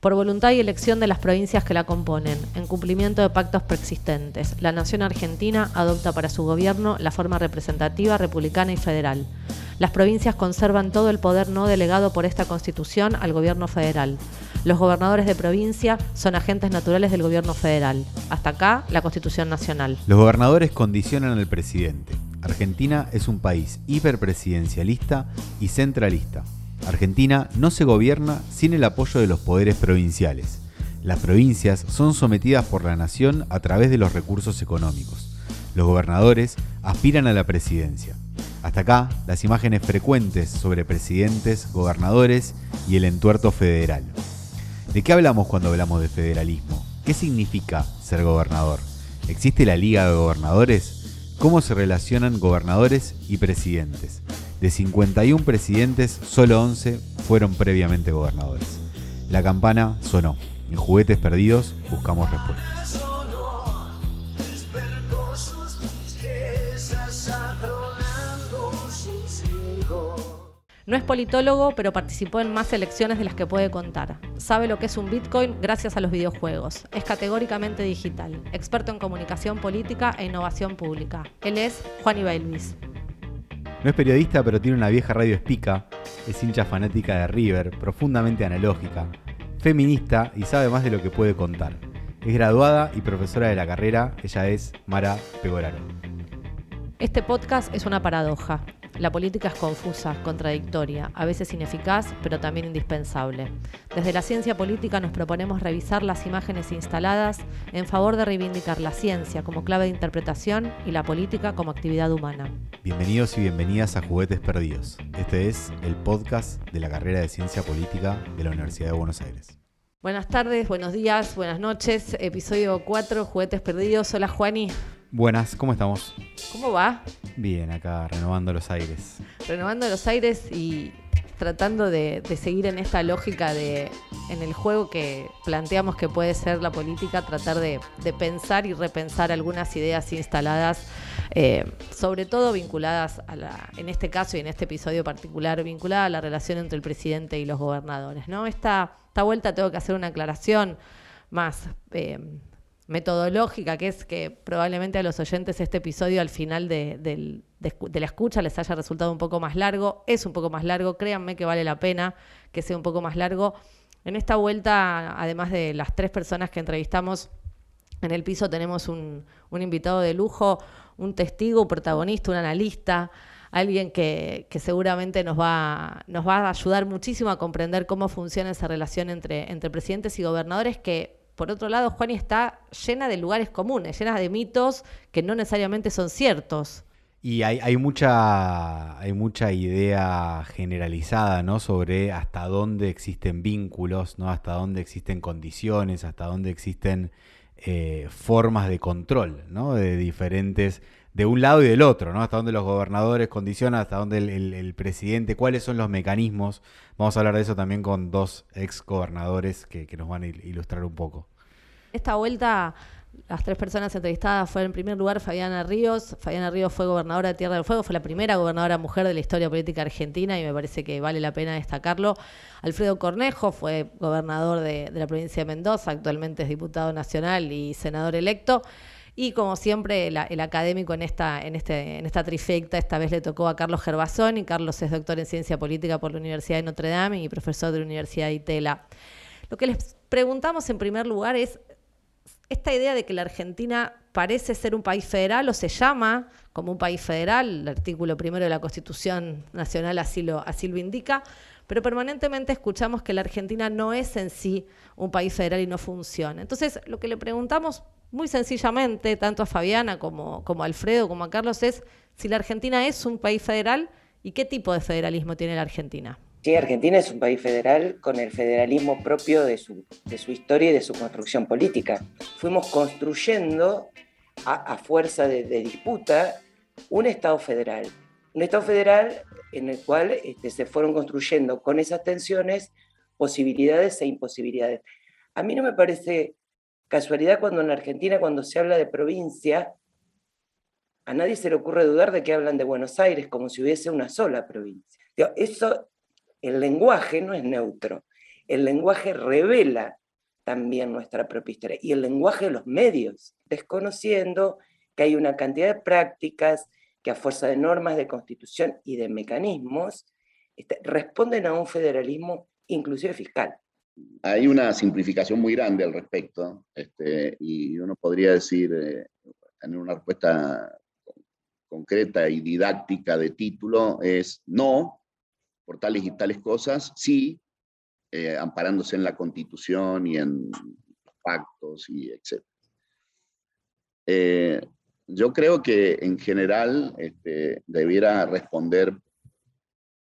por voluntad y elección de las provincias que la componen, en cumplimiento de pactos preexistentes, la Nación Argentina adopta para su gobierno la forma representativa, republicana y federal. Las provincias conservan todo el poder no delegado por esta Constitución al gobierno federal. Los gobernadores de provincia son agentes naturales del gobierno federal. Hasta acá, la Constitución Nacional. Los gobernadores condicionan al presidente. Argentina es un país hiperpresidencialista y centralista. Argentina no se gobierna sin el apoyo de los poderes provinciales. Las provincias son sometidas por la nación a través de los recursos económicos. Los gobernadores aspiran a la presidencia. Hasta acá, las imágenes frecuentes sobre presidentes, gobernadores y el entuerto federal. ¿De qué hablamos cuando hablamos de federalismo? ¿Qué significa ser gobernador? ¿Existe la Liga de Gobernadores? ¿Cómo se relacionan gobernadores y presidentes? De 51 presidentes, solo 11 fueron previamente gobernadores. La campana sonó. En Juguetes Perdidos buscamos respuestas. No es politólogo, pero participó en más elecciones de las que puede contar. Sabe lo que es un Bitcoin gracias a los videojuegos. Es categóricamente digital, experto en comunicación política e innovación pública. Él es Juan Ibailuis. No es periodista, pero tiene una vieja radio espica. Es hincha fanática de River, profundamente analógica. Feminista y sabe más de lo que puede contar. Es graduada y profesora de la carrera. Ella es Mara Pegoraro. Este podcast es una paradoja. La política es confusa, contradictoria, a veces ineficaz, pero también indispensable. Desde la ciencia política nos proponemos revisar las imágenes instaladas en favor de reivindicar la ciencia como clave de interpretación y la política como actividad humana. Bienvenidos y bienvenidas a Juguetes Perdidos. Este es el podcast de la carrera de Ciencia Política de la Universidad de Buenos Aires. Buenas tardes, buenos días, buenas noches. Episodio 4, Juguetes Perdidos. Hola Juani. Buenas, ¿cómo estamos? ¿Cómo va? Bien, acá renovando los aires. Renovando los aires y tratando de, seguir en esta lógica de, en el juego que planteamos que puede ser la política, tratar de, pensar y repensar algunas ideas instaladas, eh, sobre todo vinculadas a la, en este caso y en este episodio particular, vinculada a la relación entre el presidente y los gobernadores. ¿no? Esta, esta vuelta tengo que hacer una aclaración más. Eh, metodológica, que es que probablemente a los oyentes este episodio al final de, la escucha les haya resultado un poco más largo. Es un poco más largo, créanme que vale la pena que sea un poco más largo. En esta vuelta, además de las tres personas que entrevistamos en el piso, tenemos un, invitado de lujo, un testigo, un protagonista, un analista, alguien que, seguramente nos va, nos va a ayudar muchísimo a comprender cómo funciona esa relación entre, entre presidentes y gobernadores que por otro lado, Juani está llena de lugares comunes, llena de mitos que no necesariamente son ciertos. Y hay, mucha, hay mucha idea generalizada ¿no? sobre hasta dónde existen vínculos, ¿no? hasta dónde existen condiciones, hasta dónde existen eh, formas de control ¿no? de diferentes, de un lado y del otro, ¿no? hasta dónde los gobernadores condicionan, hasta dónde el, presidente, cuáles son los mecanismos. Vamos a hablar de eso también con dos ex gobernadores que nos van a ilustrar un poco. Esta vuelta, las tres personas entrevistadas fueron en primer lugar Fabiana Ríos. Fabiana Ríos fue gobernadora de Tierra del Fuego, fue la primera gobernadora mujer de la historia política argentina y me parece que vale la pena destacarlo. Alfredo Cornejo fue gobernador de, la provincia de Mendoza, actualmente es diputado nacional y senador electo. Y como siempre, el académico en esta, en, este, en esta trifecta, esta vez le tocó a Carlos y Carlos es doctor en ciencia política por la Universidad de Notre Dame y profesor de la Universidad de Itela. Lo que les preguntamos en primer lugar es esta idea de que la Argentina parece ser un país federal o se llama como un país federal, el artículo primero de la Constitución Nacional así lo, así lo indica, pero permanentemente escuchamos que la Argentina no es en sí un país federal y no funciona. Entonces, lo que le preguntamos muy sencillamente, tanto a Fabiana como, como a Alfredo, como a Carlos, es si la Argentina es un país federal y qué tipo de federalismo tiene la Argentina. Sí, Argentina es un país federal con el federalismo propio de su, de su historia y de su construcción política. Fuimos construyendo a, fuerza de, disputa un Estado federal. Un Estado federal en el cual este, se fueron construyendo con esas tensiones posibilidades e imposibilidades. A mí no me parece casualidad cuando en Argentina, cuando se habla de provincia, a nadie se le ocurre dudar de que hablan de Buenos Aires como si hubiese una sola provincia. Eso el lenguaje no es neutro. el lenguaje revela también nuestra propia historia y el lenguaje de los medios, desconociendo que hay una cantidad de prácticas que a fuerza de normas de constitución y de mecanismos este, responden a un federalismo inclusive fiscal. Hay una simplificación muy grande al respecto este, y uno podría decir, eh, en una respuesta concreta y didáctica de título, es no, por tales y tales cosas, sí, eh, amparándose en la constitución y en pactos y etc. Eh, yo creo que en general este, debiera responder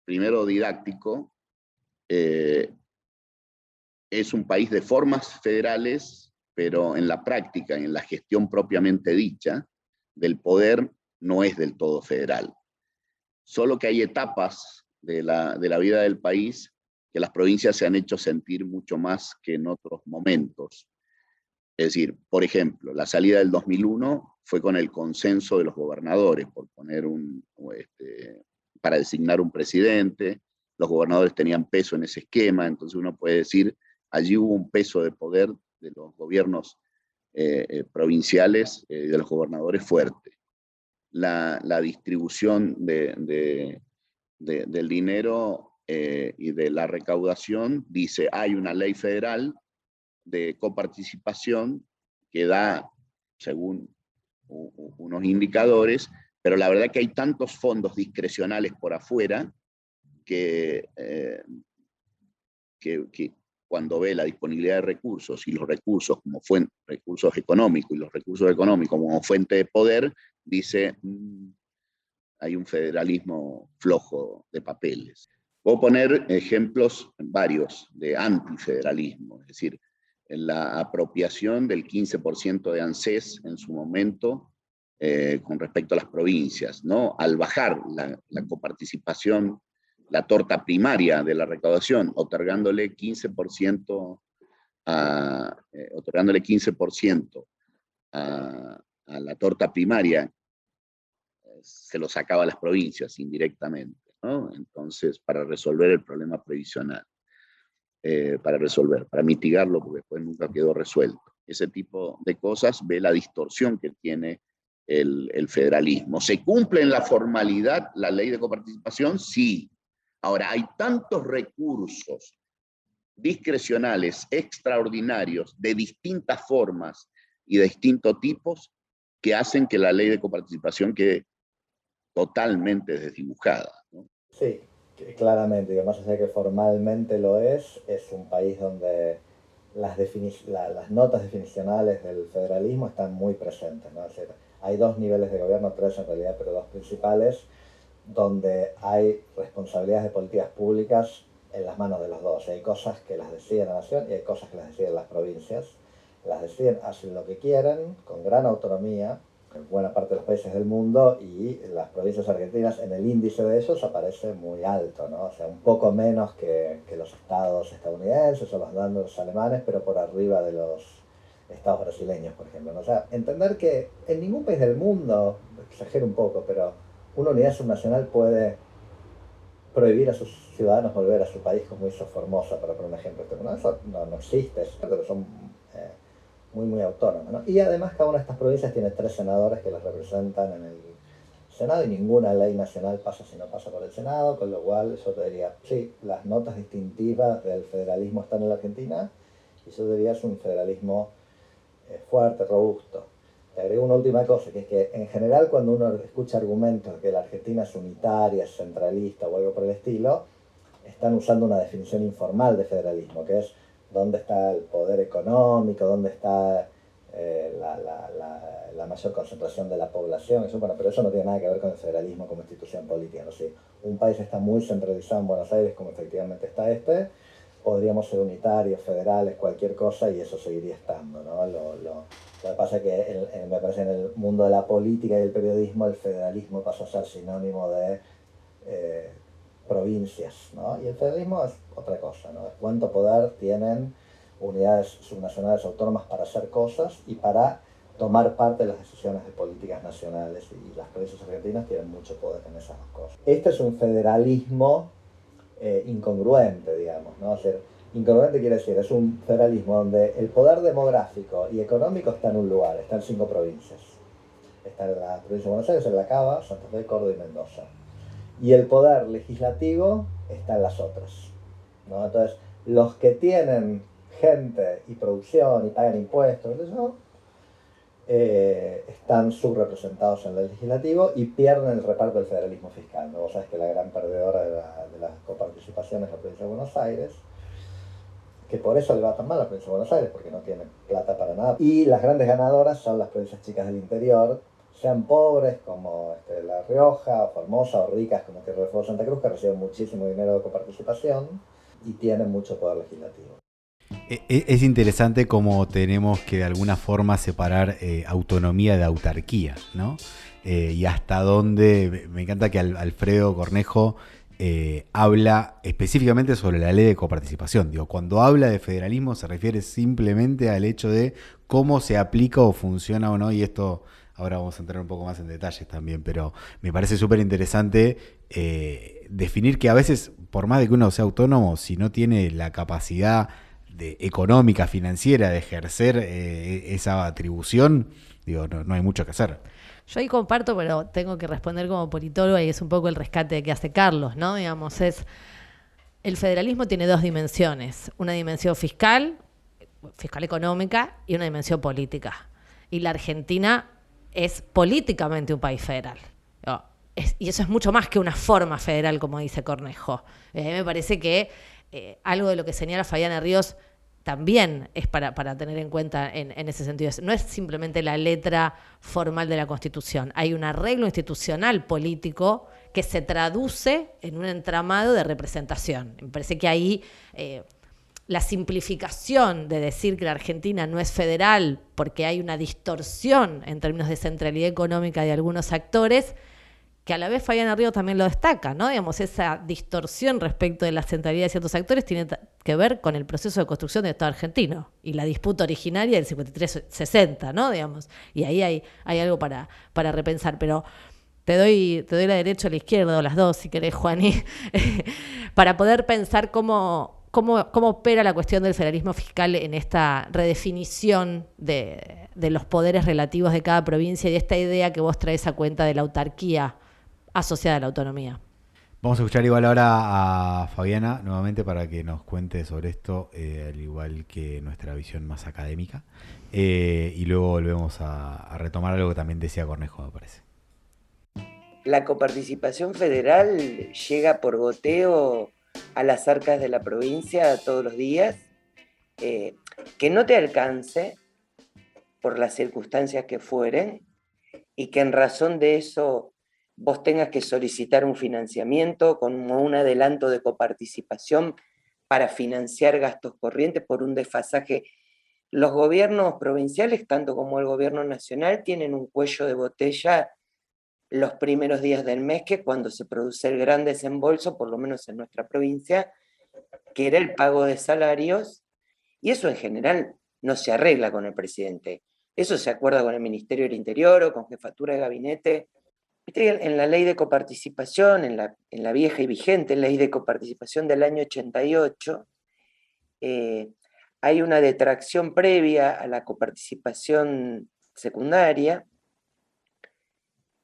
primero didáctico, eh, es un país de formas federales, pero en la práctica, en la gestión propiamente dicha, del poder no es del todo federal. Solo que hay etapas de la, de la vida del país que las provincias se han hecho sentir mucho más que en otros momentos. Es decir, por ejemplo, la salida del 2001 fue con el consenso de los gobernadores, por poner un, este, para designar un presidente, los gobernadores tenían peso en ese esquema, entonces uno puede decir, allí hubo un peso de poder de los gobiernos eh, eh, provinciales y eh, de los gobernadores fuerte. La, distribución de, del dinero y de la recaudación dice, hay una ley federal de coparticipación que da, según unos indicadores, pero la verdad que hay tantos fondos discrecionales por afuera que, eh, que, cuando ve la disponibilidad de recursos y los recursos como fuente, recursos económicos y los recursos económicos como fuente de poder, dice, mm, hay un federalismo flojo de papeles. Puedo poner ejemplos varios de antifederalismo, es decir, la apropiación del 15% de ANSES en su momento eh, con respecto a las provincias, ¿no? Al bajar la, coparticipación, la torta primaria de la recaudación, otorgándole 15% a, eh, otorgándole 15% a, la torta primaria, se lo sacaba a las provincias indirectamente, ¿no? Entonces, para resolver el problema previsional. Eh, para resolver, para mitigarlo, porque después nunca quedó resuelto. Ese tipo de cosas ve la distorsión que tiene el federalismo. ¿Se cumple en la formalidad la ley de coparticipación? Sí. Ahora, hay tantos recursos discrecionales, extraordinarios, de distintas formas y de distintos tipos, que hacen que la ley de coparticipación quede totalmente desdibujada. ¿no? Sí, claramente, más allá de que formalmente lo es, es un país donde las, las notas definicionales del federalismo están muy presentes. ¿no? hay dos niveles de gobierno, tres en realidad, pero dos principales, donde hay responsabilidades de políticas públicas en las manos de los dos. Hay cosas que las decide la nación y hay cosas que las deciden las provincias. Las deciden, hacen lo que quieren, con gran autonomía, buena parte de los países del mundo y las provincias argentinas en el índice de ellos aparece muy alto, ¿no? O sea, un poco menos que, que los estados estadounidenses o los, alemanes, pero por arriba de los estados brasileños, por ejemplo. O sea, entender que en ningún país del mundo, exagero un poco, pero una unidad subnacional puede prohibir a sus ciudadanos volver a su país como hizo Formosa, para poner un ejemplo. No, eso no, existe, pero son eh, muy, muy autónoma. ¿no? Y además cada una de estas provincias tiene tres senadores que las representan en el Senado y ninguna ley nacional pasa si no pasa por el Senado, con lo cual eso te diría, sí, las notas distintivas del federalismo están en la Argentina y eso diría es un federalismo eh, fuerte, robusto. Te agrego una última cosa, que es que en general cuando uno escucha argumentos de que la Argentina es unitaria, es centralista o algo por el estilo, están usando una definición informal de federalismo, que es dónde está el poder económico, dónde está eh, la, mayor concentración de la población, eso, bueno, pero eso no tiene nada que ver con el federalismo como institución política. ¿no? Si un país está muy centralizado en Buenos Aires, como efectivamente está este, podríamos ser unitarios, federales, cualquier cosa, y eso seguiría estando. ¿no? Que pasa es que me parece en el mundo de la política y el periodismo el federalismo pasó a ser sinónimo de... Eh, provincias, ¿no? Y el federalismo es otra cosa, ¿no? cuánto poder tienen unidades subnacionales autónomas para hacer cosas y para tomar parte de las decisiones de políticas nacionales y las provincias argentinas tienen mucho poder en esas dos cosas. Este es un federalismo eh, incongruente, digamos, ¿no? Incongruente quiere decir, es un federalismo donde el poder demográfico y económico está en un lugar, está en cinco provincias. Está en la provincia de Buenos Aires, en La Cava, Santa Fe, Córdoba y Mendoza. Y el poder legislativo está en las otras. Entonces, los que tienen gente y producción y pagan impuestos, eso, eh, están subrepresentados en el legislativo y pierden el reparto del federalismo fiscal. ¿no? Vos sabés que la gran perdedora de la, de la coparticipación es la provincia de Buenos Aires, que por eso le va tan mal a la provincia de Buenos Aires, porque no tiene plata para nada. Y las grandes ganadoras son las provincias chicas del interior, sean pobres como este, La Rioja, o Formosa, o ricas como Tierra del Fuego Santa Cruz, que reciben muchísimo dinero de coparticipación y tienen mucho poder legislativo. E, e, es interesante cómo tenemos que de alguna forma separar eh, autonomía de autarquía, ¿no? Eh, y hasta dónde, me encanta que Alfredo Cornejo eh, habla específicamente sobre la ley de coparticipación. Digo, cuando habla de federalismo se refiere simplemente al hecho de cómo se aplica o funciona o no, y esto ahora vamos a entrar un poco más en detalles también, pero me parece súper interesante definir que a veces, por más de que uno sea autónomo, si no tiene la capacidad de, económica, financiera, de ejercer eh, esa atribución, digo, no, hay mucho que hacer. Yo ahí comparto, pero tengo que responder como politóloga y es un poco el rescate que hace Carlos, ¿no? Digamos, es. El federalismo tiene dos dimensiones: una dimensión fiscal, fiscal económica, y una dimensión política. Y la Argentina es políticamente un país federal. y eso es mucho más que una forma federal, como dice Cornejo. Eh, me parece que eh, algo de lo que señala Fabiana Ríos también es para, tener en cuenta en, ese sentido. No es simplemente la letra formal de la Constitución, hay un arreglo institucional político que se traduce en un entramado de representación. Me parece que ahí eh, la simplificación de decir que la Argentina no es federal porque hay una distorsión en términos de centralidad económica de algunos actores, que a la vez Fabiana Río también lo destaca, ¿no? Digamos, esa distorsión respecto de la centralidad de ciertos actores tiene que ver con el proceso de construcción del Estado argentino y la disputa originaria del 53-60, ¿no? Digamos, y ahí hay, hay algo para, para repensar, pero te doy, te doy la derecha o la izquierda, o las dos, si querés, Juani, para poder pensar cómo, cómo, cómo opera la cuestión del federalismo fiscal en esta redefinición de, de los poderes relativos de cada provincia y esta idea que vos traes a cuenta de la autarquía asociada a la autonomía. Vamos a escuchar igual ahora a Fabiana nuevamente para que nos cuente sobre esto, eh, al igual que nuestra visión más académica. Eh, y luego volvemos a, retomar algo que también decía Cornejo, me parece. La coparticipación federal llega por goteo a las arcas de la provincia todos los días. Eh, que no te alcance por las circunstancias que fueren y que en razón de eso vos tengas que solicitar un financiamiento con un adelanto de coparticipación para financiar gastos corrientes por un desfasaje. Los gobiernos provinciales, tanto como el gobierno nacional, tienen un cuello de botella los primeros días del mes, que cuando se produce el gran desembolso, por lo menos en nuestra provincia, que era el pago de salarios, y eso en general no se arregla con el presidente. Eso se acuerda con el Ministerio del Interior o con jefatura de gabinete en la ley de coparticipación, en la, en la, vieja y vigente ley de coparticipación del año 88, eh, hay una detracción previa a la coparticipación secundaria,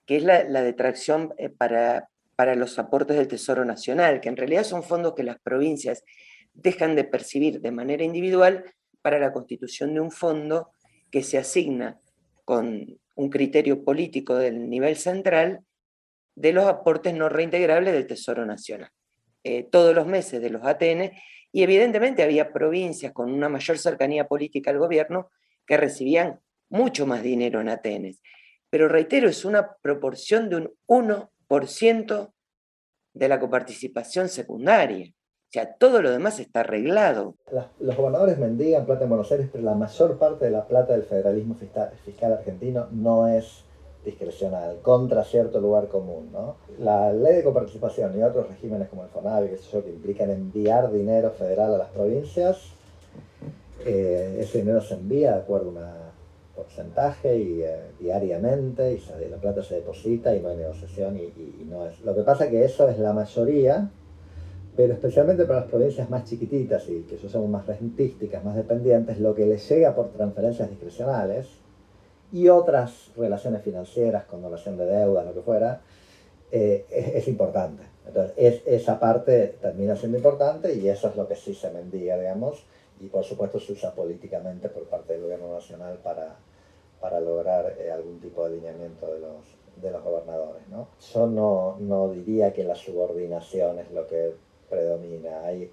que es la, detracción eh, para, para los aportes del Tesoro Nacional, que en realidad son fondos que las provincias dejan de percibir de manera individual para la constitución de un fondo que se asigna con un criterio político del nivel central de los aportes no reintegrables del Tesoro Nacional. Eh, todos los meses de los ATN, y evidentemente había provincias con una mayor cercanía política al gobierno que recibían mucho más dinero en ATN. Pero reitero, es una proporción de un 1% de la coparticipación secundaria. O sea, todo lo demás está arreglado. los gobernadores mendigan plata en Buenos Aires, pero la mayor parte de la plata del federalismo fiscal, argentino no es discrecional, contra cierto lugar común. ¿no? La ley de coparticipación y otros regímenes como el FONAVI, que, yo, que implican enviar dinero federal a las provincias, eh, ese dinero se envía de acuerdo a un porcentaje y eh, diariamente, y la plata se deposita y no hay negociación y, y no es. Lo que pasa es que eso es la mayoría pero especialmente para las provincias más chiquititas y que son más rentísticas, más dependientes, lo que les llega por transferencias discrecionales y otras relaciones financieras, con donación de deuda, lo que fuera, eh, es, importante. Entonces, es, esa parte termina siendo importante y eso es lo que sí se mendiga, digamos, y por supuesto se usa políticamente por parte del gobierno nacional para, para lograr eh, algún tipo de alineamiento de los, de los gobernadores. ¿no? Yo no, no, diría que la subordinación es lo que predomina. Hay,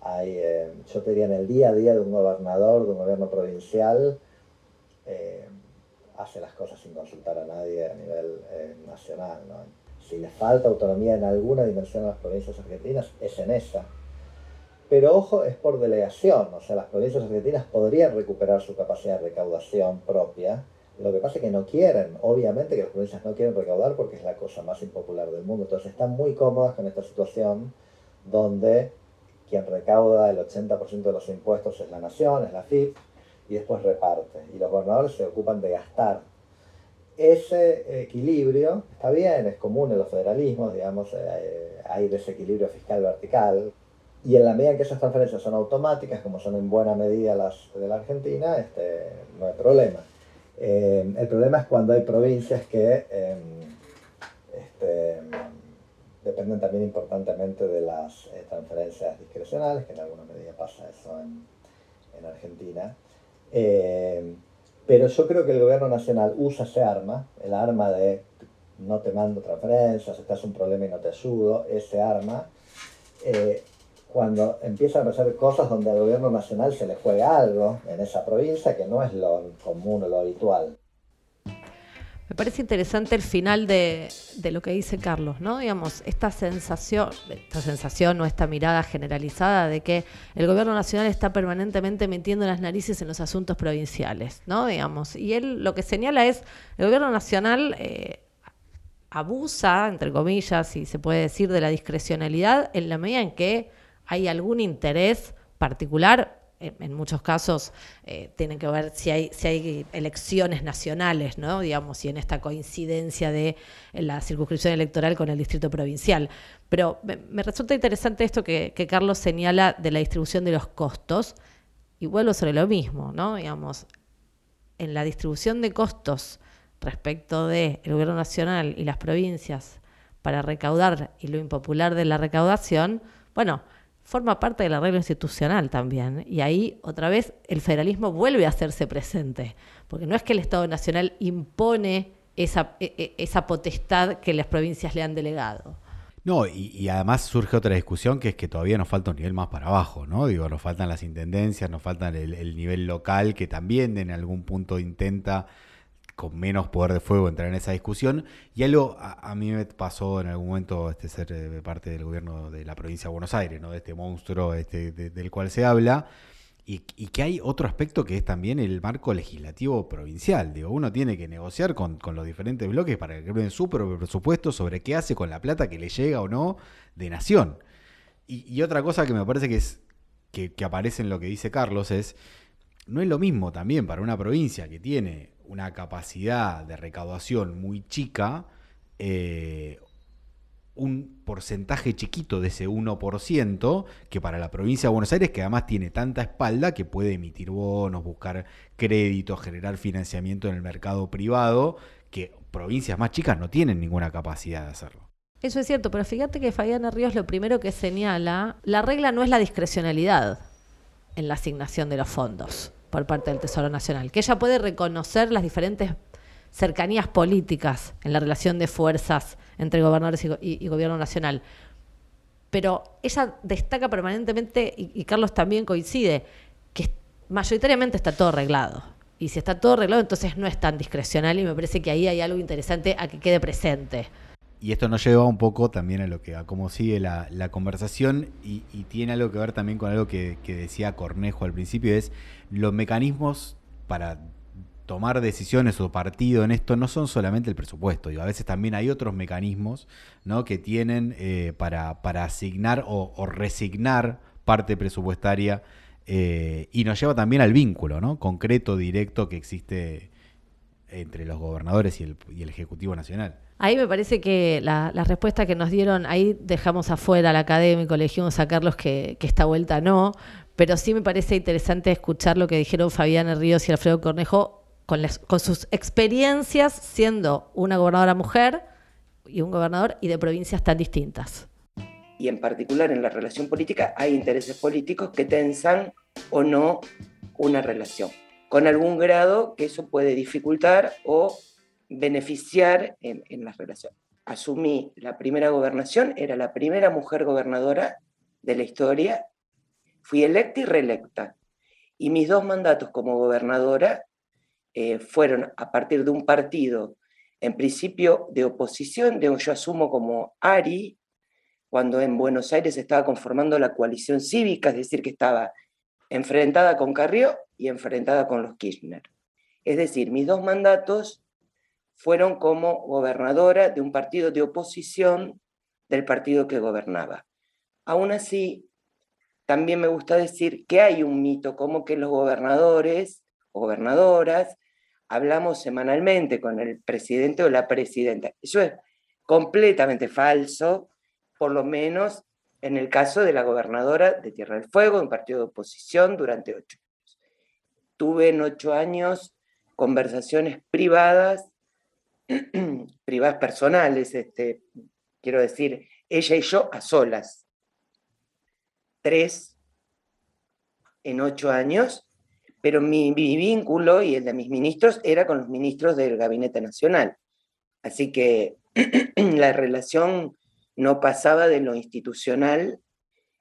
hay, eh, yo te diría, en el día a día de un gobernador, de un gobierno provincial, eh, hace las cosas sin consultar a nadie a nivel nacional. ¿no? Si le falta autonomía en alguna dimensión a las provincias argentinas, es en esa pero ojo, es por delegación, o sea, las provincias argentinas podrían recuperar su capacidad de recaudación propia, lo que pasa es que no quieren, obviamente que las provincias no quieren recaudar porque es la cosa más impopular del mundo, entonces están muy cómodas con esta situación donde quien recauda el 80% de los impuestos es la nación, es la FIP, y después reparte, y los gobernadores se ocupan de gastar. Ese equilibrio está bien, es común en los federalismos, digamos, eh, hay desequilibrio fiscal vertical, y en la medida en que esas transferencias son automáticas, como son en buena medida las de la Argentina, este, no hay problema. Eh, el problema es cuando hay provincias que em, este, dependen también importantemente de las eh, transferencias discrecionales, que en alguna medida pasa eso en, en Argentina. Eh, pero yo creo que el gobierno nacional usa ese arma, el arma de no te mando transferencias, estás un problema y no te ayudo, ese arma, cuando empiezan a pasar cosas donde al gobierno nacional se le juega algo en esa provincia que no es lo común o lo habitual. Me parece interesante el final de, lo que dice Carlos, ¿no? Digamos, esta sensación, esta sensación o esta mirada generalizada de que el gobierno nacional está permanentemente metiendo las narices en los asuntos provinciales, ¿no? Digamos, y él lo que señala es, el gobierno nacional eh, abusa, entre comillas, si se puede decir, de la discrecionalidad en la medida en que hay algún interés particular, en, muchos casos eh, tienen que ver si hay, si hay elecciones nacionales, ¿no? Digamos, y en esta coincidencia de la circunscripción electoral con el distrito provincial. Pero me, resulta interesante esto que, Carlos señala de la distribución de los costos, y vuelvo sobre lo mismo, ¿no? Digamos, en la distribución de costos respecto del gobierno nacional y las provincias para recaudar y lo impopular de la recaudación, bueno, forma parte del arreglo institucional también. Y ahí, otra vez, el federalismo vuelve a hacerse presente, porque no es que el Estado Nacional impone esa, e, e, esa potestad que las provincias le han delegado. No, y, además surge otra discusión que es que todavía nos falta un nivel más para abajo, ¿no? Digo, nos faltan las intendencias, nos falta el, el nivel local que también en algún punto intenta con menos poder de fuego entrar en esa discusión. Y algo a, mí me pasó en algún momento este ser eh, parte del gobierno de la provincia de Buenos Aires, ¿no? de este monstruo este, del cual se habla. Y, que hay otro aspecto que es también el marco legislativo provincial. Digo, uno tiene que negociar con, los diferentes bloques para que creen su propio presupuesto sobre qué hace con la plata que le llega o no de nación. Y, otra cosa que me parece que es que, que aparece en lo que dice Carlos es, no es lo mismo también para una provincia que tiene una capacidad de recaudación muy chica, eh, un porcentaje chiquito de ese 1% que para la provincia de Buenos Aires, que además tiene tanta espalda que puede emitir bonos, buscar créditos, generar financiamiento en el mercado privado, que provincias más chicas no tienen ninguna capacidad de hacerlo. Eso es cierto, pero fíjate que Fabiana Ríos lo primero que señala, la regla no es la discrecionalidad en la asignación de los fondos por parte del Tesoro Nacional, que ella puede reconocer las diferentes cercanías políticas en la relación de fuerzas entre gobernadores y, gobierno nacional. Pero ella destaca permanentemente, y, Carlos también coincide, que mayoritariamente está todo arreglado. Y si está todo arreglado, entonces no es tan discrecional y me parece que ahí hay algo interesante a que quede presente. Y esto nos lleva un poco también a lo que a cómo sigue la, conversación y, tiene algo que ver también con algo que, decía Cornejo al principio, es los mecanismos para tomar decisiones o partido en esto no son solamente el presupuesto, a veces también hay otros mecanismos ¿no? que tienen eh, para, para, asignar o, resignar parte presupuestaria eh, y nos lleva también al vínculo ¿no? concreto, directo que existe entre los gobernadores y el, y el Ejecutivo Nacional. Ahí me parece que la, respuesta que nos dieron, ahí dejamos afuera al académico, elegimos a Carlos que, esta vuelta no, pero sí me parece interesante escuchar lo que dijeron Fabián Ríos y Alfredo Cornejo con sus experiencias siendo una gobernadora mujer y un gobernador y de provincias tan distintas. Y en particular en la relación política hay intereses políticos que tensan o no una relación, con algún grado que eso puede dificultar o beneficiar en, en la relación. Asumí la primera gobernación, era la primera mujer gobernadora de la historia, fui electa y reelecta. Y mis dos mandatos como gobernadora eh, fueron a partir de un partido, en principio de oposición, de, yo asumo como ARI, cuando en Buenos Aires estaba conformando la coalición cívica, es decir, que estaba enfrentada con Carrió y enfrentada con los Kirchner. Es decir, mis dos mandatos fueron como gobernadora de un partido de oposición del partido que gobernaba. Aún así, también me gusta decir que hay un mito como que los gobernadores gobernadoras hablamos semanalmente con el presidente o la presidenta. Eso es completamente falso, por lo menos en el caso de la gobernadora de Tierra del Fuego, un partido de oposición, durante ocho años. Tuve en ocho años conversaciones privadas privadas personales, este, quiero decir, ella y yo a solas. Tres en ocho años, pero mi, vínculo y el de mis ministros era con los ministros del Gabinete Nacional. Así que la relación no pasaba de lo institucional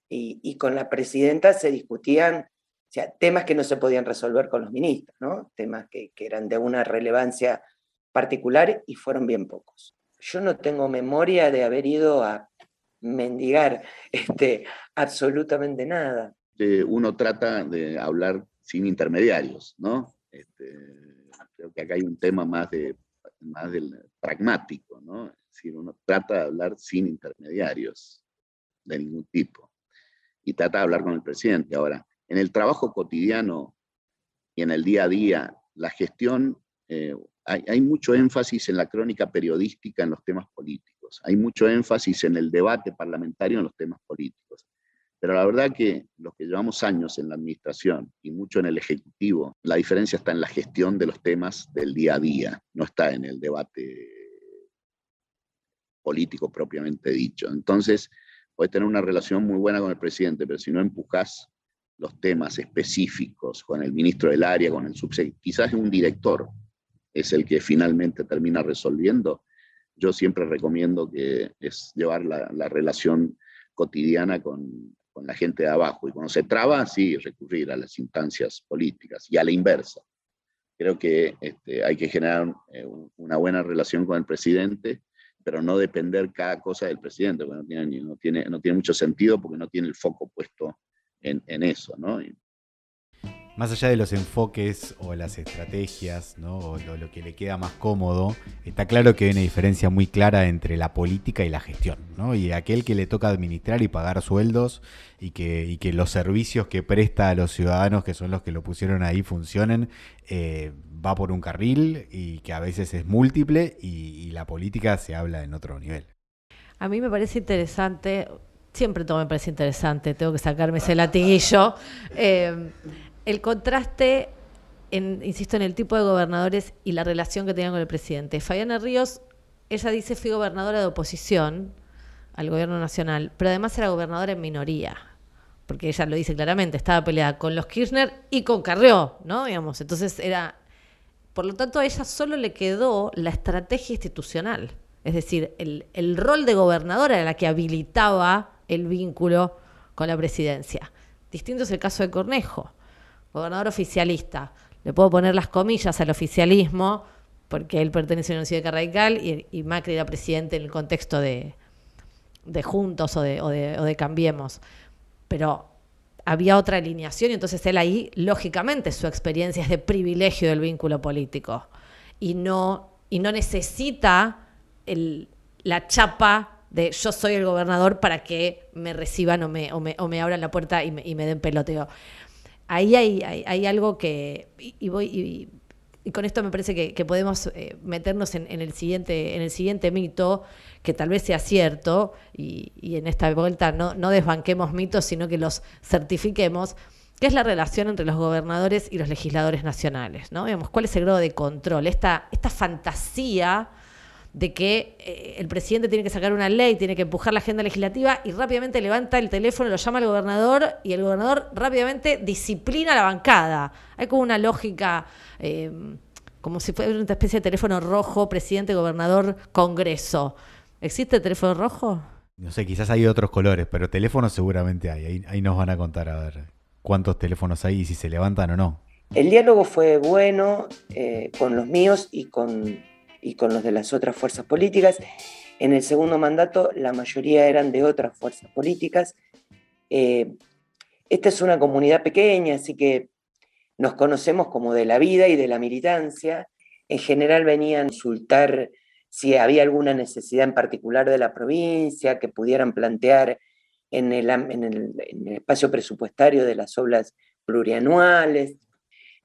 y, con la presidenta se discutían temas que no se podían resolver con los ministros, ¿no? temas que eran de una relevancia particular y fueron bien pocos. Yo no tengo memoria de haber ido a mendigar este, absolutamente nada. Uno trata de hablar sin intermediarios, ¿no? Este, creo que acá hay un tema más, de, más del pragmático, ¿no? Es decir, uno trata de hablar sin intermediarios de ningún tipo y trata de hablar con el presidente. Ahora, en el trabajo cotidiano y en el día a día, la gestión eh, hay, mucho énfasis en la crónica periodística en los temas políticos, hay mucho énfasis en el debate parlamentario en los temas políticos. Pero la verdad que los que llevamos años en la administración y mucho en el Ejecutivo, la diferencia está en la gestión de los temas del día a día, no está en el debate político propiamente dicho. Entonces, puedes tener una relación muy buena con el presidente, pero si no empujas los temas específicos con el ministro del área, con el subsecretario, quizás un director es el que finalmente termina resolviendo. Yo siempre recomiendo que es llevar la, relación cotidiana con, la gente de abajo y cuando se traba, sí, recurrir a las instancias políticas y a la inversa. Creo que este, hay que generar eh, una buena relación con el presidente, pero no depender cada cosa del presidente, porque no tiene, no tiene, no tiene mucho sentido porque no tiene el foco puesto en, en eso. ¿no? Más allá de los enfoques o las estrategias, ¿no? o lo, que le queda más cómodo, está claro que hay una diferencia muy clara entre la política y la gestión. ¿no? Y aquel que le toca administrar y pagar sueldos y que, que los servicios que presta a los ciudadanos, que son los que lo pusieron ahí, funcionen, eh, va por un carril y que a veces es múltiple y, la política se habla en otro nivel. A mí me parece interesante, siempre todo me parece interesante, tengo que sacarme ese latiguillo. Eh, el contraste, en, insisto, en el tipo de gobernadores y la relación que tenían con el presidente. Fabiana Ríos, ella dice, fui gobernadora de oposición al gobierno nacional, pero además era gobernadora en minoría, porque ella lo dice claramente, estaba peleada con los Kirchner y con Carrió, ¿no? Digamos, entonces era... Por lo tanto, a ella solo le quedó la estrategia institucional. Es decir, el, el rol de gobernadora era la que habilitaba el vínculo con la presidencia. Distinto es el caso de Cornejo gobernador oficialista. Le puedo poner las comillas al oficialismo, porque él pertenece a una universidad radical y, Macri era presidente en el contexto de, Juntos o de, o de, Cambiemos. Pero había otra alineación y entonces él ahí, lógicamente, su experiencia es de privilegio del vínculo político y no, y no necesita la chapa de yo soy el gobernador para que me reciban o me, o me, abran la puerta y me, y me den peloteo ahí hay, hay, algo que, y, voy, y con esto me parece que, podemos eh, meternos en, el siguiente, en el siguiente mito, que tal vez sea cierto, y, en esta vuelta no, no desbanquemos mitos, sino que los certifiquemos, que es la relación entre los gobernadores y los legisladores nacionales. ¿no? ¿Cuál es el grado de control? Esta, esta fantasía de que eh, el presidente tiene que sacar una ley, tiene que empujar la agenda legislativa y rápidamente levanta el teléfono, lo llama al gobernador y el gobernador rápidamente disciplina la bancada. Hay como una lógica, eh, como si fuera una especie de teléfono rojo, presidente, gobernador, congreso. ¿Existe el teléfono rojo? No sé, quizás hay otros colores, pero teléfonos seguramente hay. Ahí, nos van a contar a ver cuántos teléfonos hay y si se levantan o no. El diálogo fue bueno eh, con los míos y con y con los de las otras fuerzas políticas. En el segundo mandato la mayoría eran de otras fuerzas políticas. Eh, esta es una comunidad pequeña, así que nos conocemos como de la vida y de la militancia. En general venían a consultar si había alguna necesidad en particular de la provincia que pudieran plantear en el, en el espacio presupuestario de las obras plurianuales,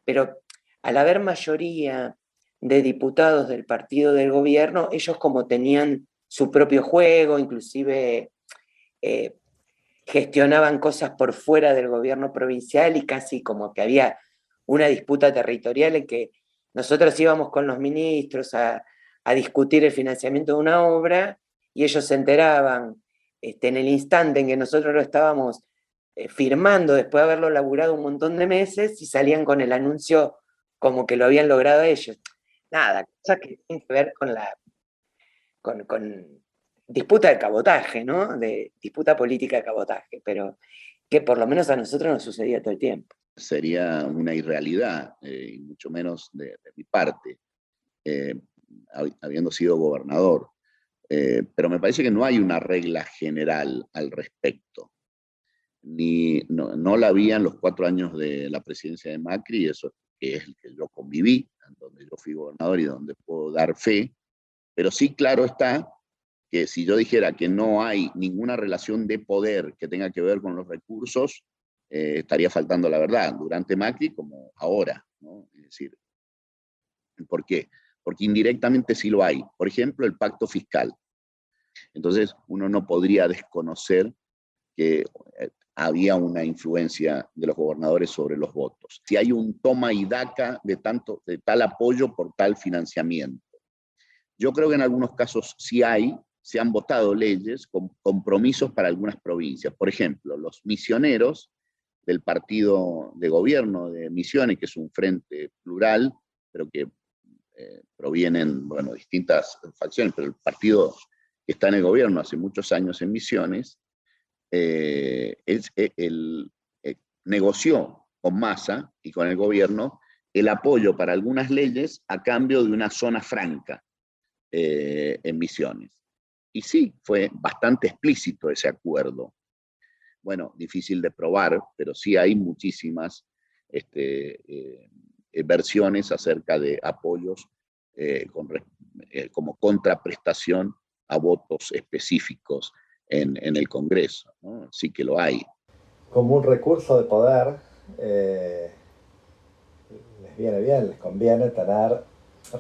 pero al haber mayoría de diputados del partido del gobierno, ellos como tenían su propio juego, inclusive eh, gestionaban cosas por fuera del gobierno provincial y casi como que había una disputa territorial en que nosotros íbamos con los ministros a, discutir el financiamiento de una obra y ellos se enteraban este, en el instante en que nosotros lo estábamos eh, firmando después de haberlo laburado un montón de meses y salían con el anuncio como que lo habían logrado ellos nada, cosas que tienen que ver con la disputa de cabotaje, ¿no? De disputa política de cabotaje, pero que por lo menos a nosotros nos sucedía todo el tiempo. Sería una irrealidad, eh, y mucho menos de, mi parte, eh, habiendo sido gobernador. Eh, pero me parece que no hay una regla general al respecto. Ni, no, no la había en los cuatro años de la presidencia de Macri, eso que es el que yo conviví, donde yo fui gobernador y donde puedo dar fe, pero sí claro está que si yo dijera que no hay ninguna relación de poder que tenga que ver con los recursos, eh, estaría faltando la verdad, durante Macri como ahora. Es decir, ¿por qué? Porque indirectamente sí lo hay. Por ejemplo, el pacto fiscal. Entonces, uno no podría desconocer que eh, había una influencia de los gobernadores sobre los votos. Si hay un toma y daca de, tanto, de tal apoyo por tal financiamiento. Yo creo que en algunos casos sí hay, se han votado leyes con compromisos para algunas provincias. Por ejemplo, los misioneros del partido de gobierno de Misiones, que es un frente plural, pero que eh, provienen, bueno, distintas facciones, pero el partido que está en el gobierno hace muchos años en Misiones, eh, el, eh, negoció con Massa y con el gobierno el apoyo para algunas leyes a cambio de una zona franca eh, en Misiones. Y sí, fue bastante explícito ese acuerdo. Bueno, difícil de probar, pero sí hay muchísimas este, versiones acerca de apoyos como contraprestación a votos específicos en, el Congreso. Sí que lo hay. Como un recurso de poder, eh, les viene bien, les conviene tener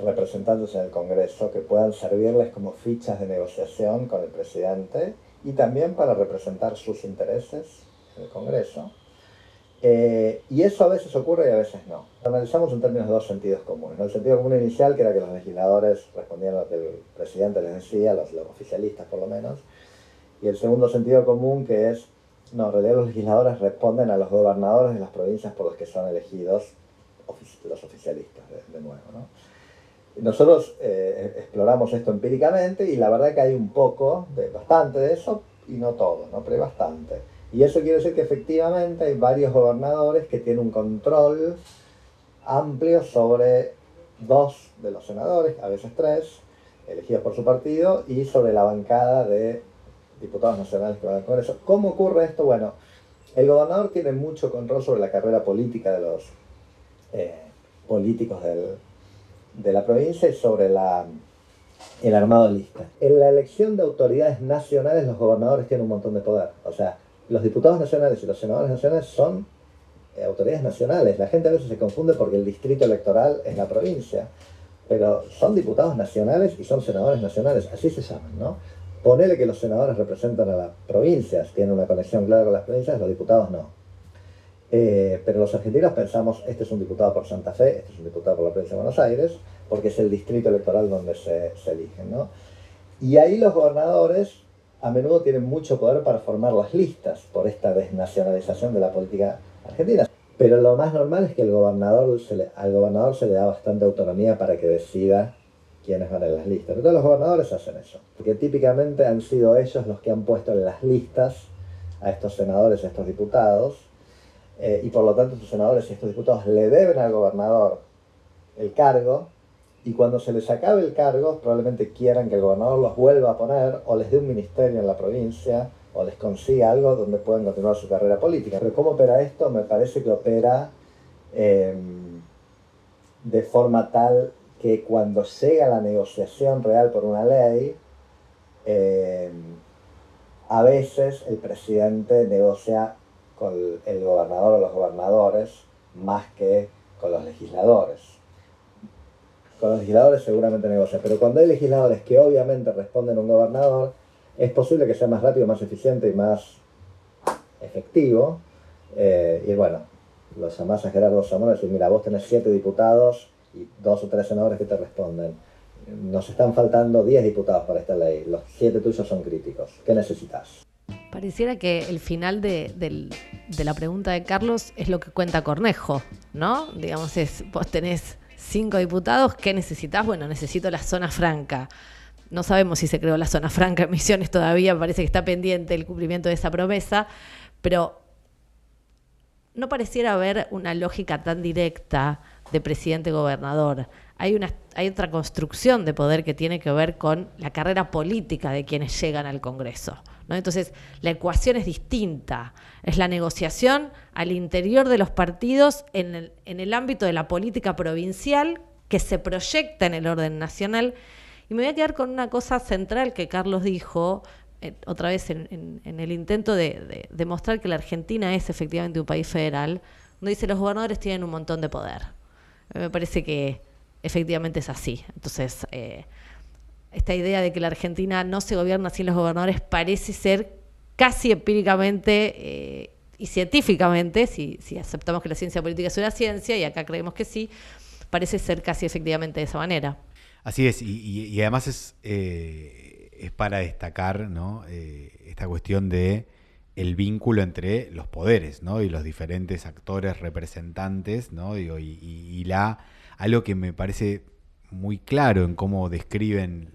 representantes en el Congreso que puedan servirles como fichas de negociación con el presidente y también para representar sus intereses en el Congreso. Eh, y eso a veces ocurre y a veces no. Analizamos en términos de dos sentidos comunes. El sentido común inicial, que era que los legisladores respondían a lo que el presidente les decía, los oficialistas por lo menos, y el segundo sentido común que es, no, en realidad los legisladores responden a los gobernadores de las provincias por los que son elegidos los oficialistas, de, nuevo. ¿no? Nosotros eh, exploramos esto empíricamente y la verdad que hay un poco, de, bastante de eso, y no todo, ¿no? pero hay bastante. Y eso quiere decir que efectivamente hay varios gobernadores que tienen un control amplio sobre dos de los senadores, a veces tres, elegidos por su partido, y sobre la bancada de diputados nacionales que van al Congreso. ¿Cómo ocurre esto? Bueno, el gobernador tiene mucho control sobre la carrera política de los eh, políticos de la provincia y sobre la, el armado de lista. En la elección de autoridades nacionales los gobernadores tienen un montón de poder. O sea, los diputados nacionales y los senadores nacionales son eh, autoridades nacionales. La gente a veces se confunde porque el distrito electoral es la provincia, pero son diputados nacionales y son senadores nacionales, así se llaman, ¿no? Ponele que los senadores representan a las provincias, tienen una conexión clara con las provincias, los diputados no. Eh, pero los argentinos pensamos, este es un diputado por Santa Fe, este es un diputado por la provincia de Buenos Aires, porque es el distrito electoral donde se, eligen, ¿no? Y ahí los gobernadores a menudo tienen mucho poder para formar las listas por esta desnacionalización de la política argentina. Pero lo más normal es que el gobernador al gobernador se le da bastante autonomía para que decida quiénes van en las listas. Pero todos los gobernadores hacen eso, porque típicamente han sido ellos los que han puesto en las listas a estos senadores, a estos diputados, eh, y por lo tanto estos senadores y estos diputados le deben al gobernador el cargo, y cuando se les acabe el cargo, probablemente quieran que el gobernador los vuelva a poner o les dé un ministerio en la provincia o les consiga algo donde puedan continuar su carrera política. Pero ¿cómo opera esto? Me parece que opera em, de forma tal que cuando llega la negociación real por una ley, em, a veces el presidente negocia con el gobernador o los gobernadores más que con los legisladores con los legisladores seguramente negocia, pero cuando hay legisladores que obviamente responden a un gobernador, es posible que sea más rápido, más eficiente y más efectivo. Eh, y bueno, los llamás a Gerardo Zamora y mira, vos tenés siete diputados y dos o tres senadores que te responden. Nos están faltando 10 diputados para esta ley, los siete tuyos son críticos. ¿Qué necesitas? Pareciera que el final de, de, la pregunta de Carlos es lo que cuenta Cornejo, ¿no? Digamos, es, vos tenés cinco diputados, ¿qué necesitas? Bueno, necesito la zona franca. No sabemos si se creó la zona franca en Misiones todavía, parece que está pendiente el cumplimiento de esa promesa, pero no pareciera haber una lógica tan directa de presidente-gobernador. Hay, una, hay otra construcción de poder que tiene que ver con la carrera política de quienes llegan al Congreso. Entonces, la ecuación es distinta. Es la negociación al interior de los partidos en el, en el ámbito de la política provincial que se proyecta en el orden nacional. Y me voy a quedar con una cosa central que Carlos dijo, eh, otra vez en, el intento de, demostrar que la Argentina es efectivamente un país federal, donde dice los gobernadores tienen un montón de poder. Me parece que efectivamente es así. Entonces, eh, esta idea de que la Argentina no se gobierna sin los gobernadores parece ser casi empíricamente eh, y científicamente, si, aceptamos que la ciencia política es una ciencia, y acá creemos que sí, parece ser casi efectivamente de esa manera. Así es, y, además es, eh, es para destacar ¿no? Eh, esta cuestión de el vínculo entre los poderes ¿no? y los diferentes actores representantes, ¿no? y, y la algo que me parece muy claro en cómo describen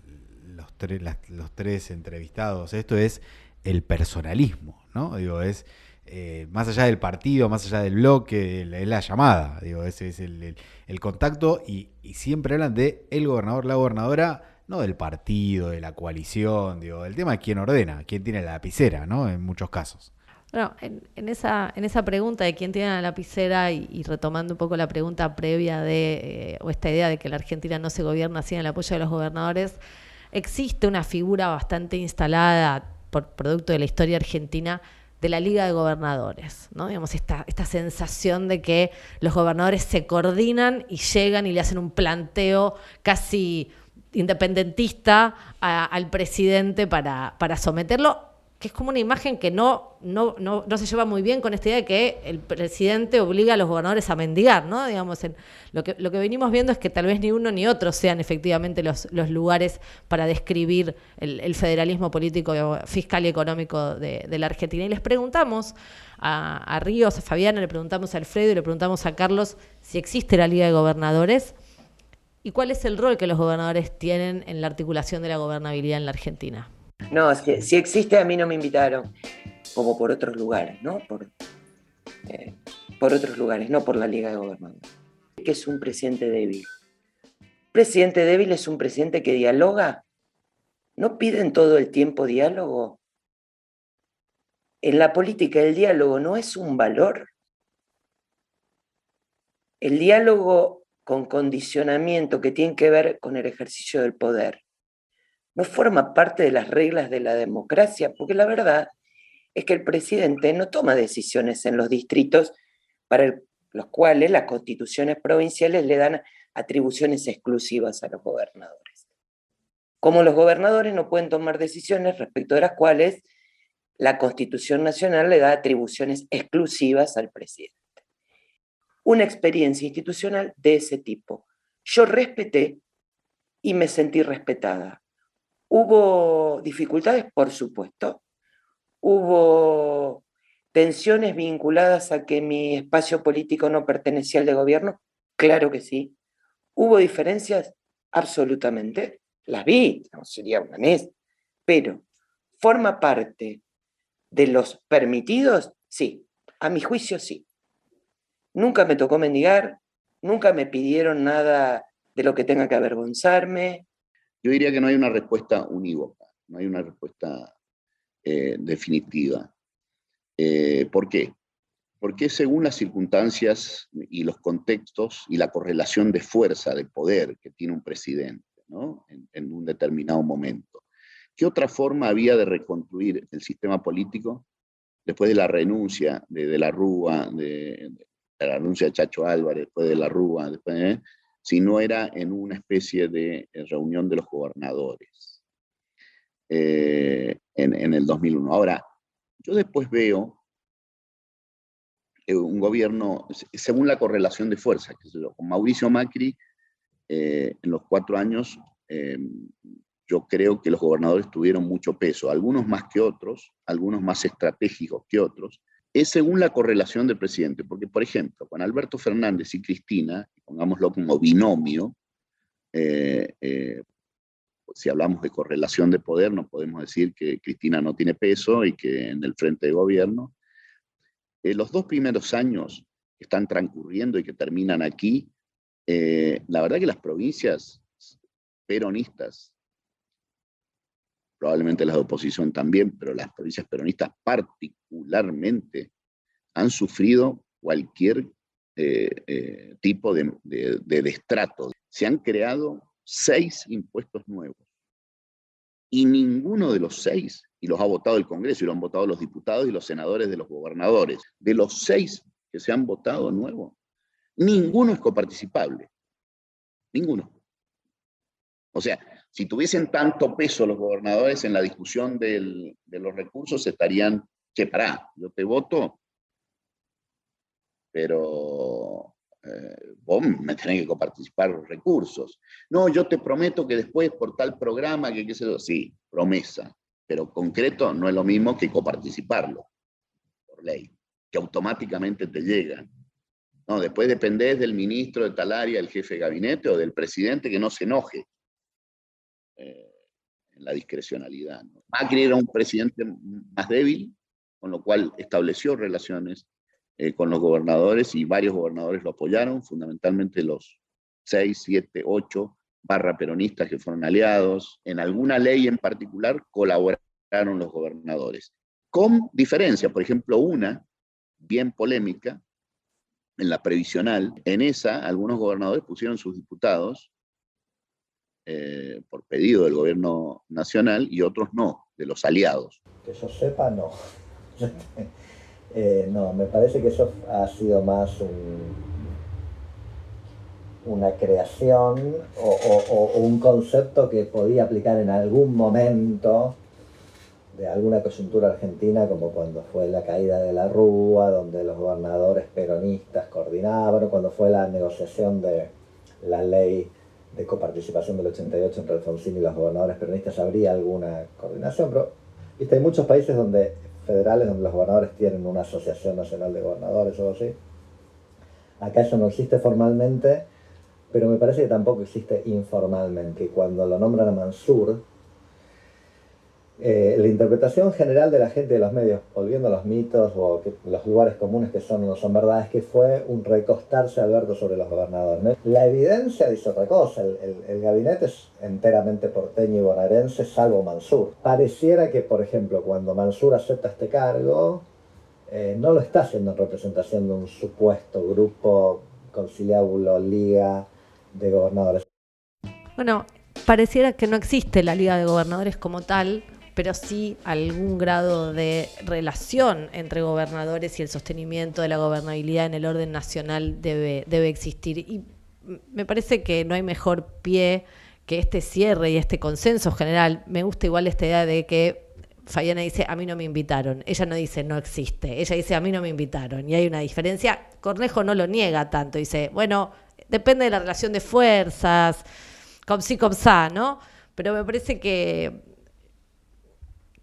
los tres entrevistados, esto es el personalismo, ¿no? Digo, es eh, más allá del partido, más allá del bloque, es la llamada, digo, ese es el, contacto y, siempre hablan de el gobernador, la gobernadora, no del partido, de la coalición, digo, el tema es quién ordena, quién tiene la lapicera, ¿no? En muchos casos. Bueno, en, esa, en esa pregunta de quién tiene la lapicera y, retomando un poco la pregunta previa de, eh, o esta idea de que la Argentina no se gobierna sin el apoyo de los gobernadores, existe una figura bastante instalada por producto de la historia argentina de la Liga de Gobernadores, ¿no? Digamos, esta, esta sensación de que los gobernadores se coordinan y llegan y le hacen un planteo casi independentista al presidente para, para someterlo que es como una imagen que no, no, no, no, se lleva muy bien con esta idea de que el presidente obliga a los gobernadores a mendigar, ¿no? Digamos, en, lo, que, lo que venimos viendo es que tal vez ni uno ni otro sean efectivamente los, los lugares para describir el, federalismo político, fiscal y económico de, la Argentina. Y les preguntamos a, a Ríos, a Fabiana, le preguntamos a Alfredo y le preguntamos a Carlos si existe la Liga de Gobernadores y cuál es el rol que los gobernadores tienen en la articulación de la gobernabilidad en la Argentina. No, si, existe, a mí no me invitaron, como por otros lugares, ¿no? Por, eh, por otros lugares, no por la Liga de Gobernadores. Que es un presidente débil. presidente débil es un presidente que dialoga. ¿No piden todo el tiempo diálogo? En la política el diálogo no es un valor. El diálogo con condicionamiento que tiene que ver con el ejercicio del poder no forma parte de las reglas de la democracia, porque la verdad es que el presidente no toma decisiones en los distritos para los cuales las constituciones provinciales le dan atribuciones exclusivas a los gobernadores. Como los gobernadores no pueden tomar decisiones respecto de las cuales la Constitución Nacional le da atribuciones exclusivas al presidente. Una experiencia institucional de ese tipo. Yo respeté y me sentí respetada. ¿Hubo dificultades? Por supuesto. ¿Hubo tensiones vinculadas a que mi espacio político no pertenecía al de gobierno? Claro que sí. ¿Hubo diferencias? Absolutamente. Las vi, no sería una mes, pero forma parte de los permitidos, sí, a mi juicio sí. Nunca me tocó mendigar, nunca me pidieron nada de lo que tenga que avergonzarme. Yo diría que no hay una respuesta unívoca, no hay una respuesta eh, definitiva. Eh, ¿Por qué? Porque según las circunstancias y los contextos y la correlación de fuerza, de poder que tiene un presidente en, un determinado momento. ¿Qué otra forma había de reconstruir el sistema político después de la renuncia de, la Rúa, de, la renuncia de Chacho Álvarez, después de la Rúa, después, ¿eh? si no era en una especie de eh, reunión de los gobernadores eh, en, el 2001. Ahora, yo después veo un gobierno, según la correlación de fuerzas, con Mauricio Macri, en los cuatro años, yo creo que los gobernadores tuvieron mucho peso, algunos más que otros, algunos más estratégicos que otros, es según la correlación del presidente, porque por ejemplo, con Alberto Fernández y Cristina, pongámoslo como binomio, eh, eh, si hablamos de correlación de poder, no podemos decir que Cristina no tiene peso y que en el frente de gobierno. Eh, los dos primeros años que están transcurriendo y que terminan aquí, la verdad que las provincias peronistas, probablemente las de oposición también, pero las provincias peronistas particularmente han sufrido cualquier eh, eh, tipo de, de, destrato. Se han creado seis impuestos nuevos y ninguno de los seis, y los ha votado el Congreso y lo han votado los diputados y los senadores de los gobernadores, de los seis que se han votado nuevos, ninguno es coparticipable. Ninguno. O sea, si tuviesen tanto peso los gobernadores en la discusión de los recursos, estarían, che, pará, yo te voto, pero eh, vos me tenés que coparticipar los recursos. No, yo te prometo que después por tal programa, que qué sé yo, sí, promesa, pero concreto no es lo mismo que coparticiparlo, por ley, que automáticamente te llega. No, después dependés del ministro de tal área, el jefe de gabinete o del presidente que no se enoje eh, en la discrecionalidad. Macri era un presidente más débil, con lo cual estableció relaciones eh, con los gobernadores y varios gobernadores lo apoyaron, fundamentalmente los seis, siete, ocho barra peronistas que fueron aliados. En alguna ley en particular colaboraron los gobernadores. Con diferencia, por ejemplo, una bien polémica, en la previsional, en esa algunos gobernadores pusieron sus diputados eh, por pedido del gobierno nacional y otros no, de los aliados. Que yo sepa, no. Eh, no, me parece que eso ha sido más una creación o, un concepto que podía aplicar en algún momento de alguna coyuntura argentina, como cuando fue la caída de la Rúa, donde los gobernadores peronistas coordinaban, cuando fue la negociación de la ley de coparticipación del 88 entre Alfonsín y los gobernadores peronistas, habría alguna coordinación, pero ¿viste? hay muchos países donde federales donde los gobernadores tienen una asociación nacional de gobernadores o algo así. Acá eso no existe formalmente, pero me parece que tampoco existe informalmente. Cuando lo nombran a Mansur, eh, la interpretación general de la gente de los medios, volviendo a los mitos o los lugares comunes que son o no son verdad, es que fue un recostarse Alberto sobre los gobernadores. La evidencia dice otra cosa, el, gabinete es enteramente porteño y bonaerense, salvo Mansur. Pareciera que, por ejemplo, cuando Mansur acepta este cargo, eh, no lo está haciendo en representación de un supuesto grupo conciliábulo, liga de gobernadores. Bueno, pareciera que no existe la liga de gobernadores como tal, pero sí algún grado de relación entre gobernadores y el sostenimiento de la gobernabilidad en el orden nacional debe, debe existir. Y me parece que no hay mejor pie que este cierre y este consenso general. Me gusta igual esta idea de que Fayana dice, a mí no me invitaron. Ella no dice, no existe. Ella dice, a mí no me invitaron. Y hay una diferencia. Cornejo no lo niega tanto. Dice, bueno, depende de la relación de fuerzas, com si, com sa, ¿no? Pero me parece que,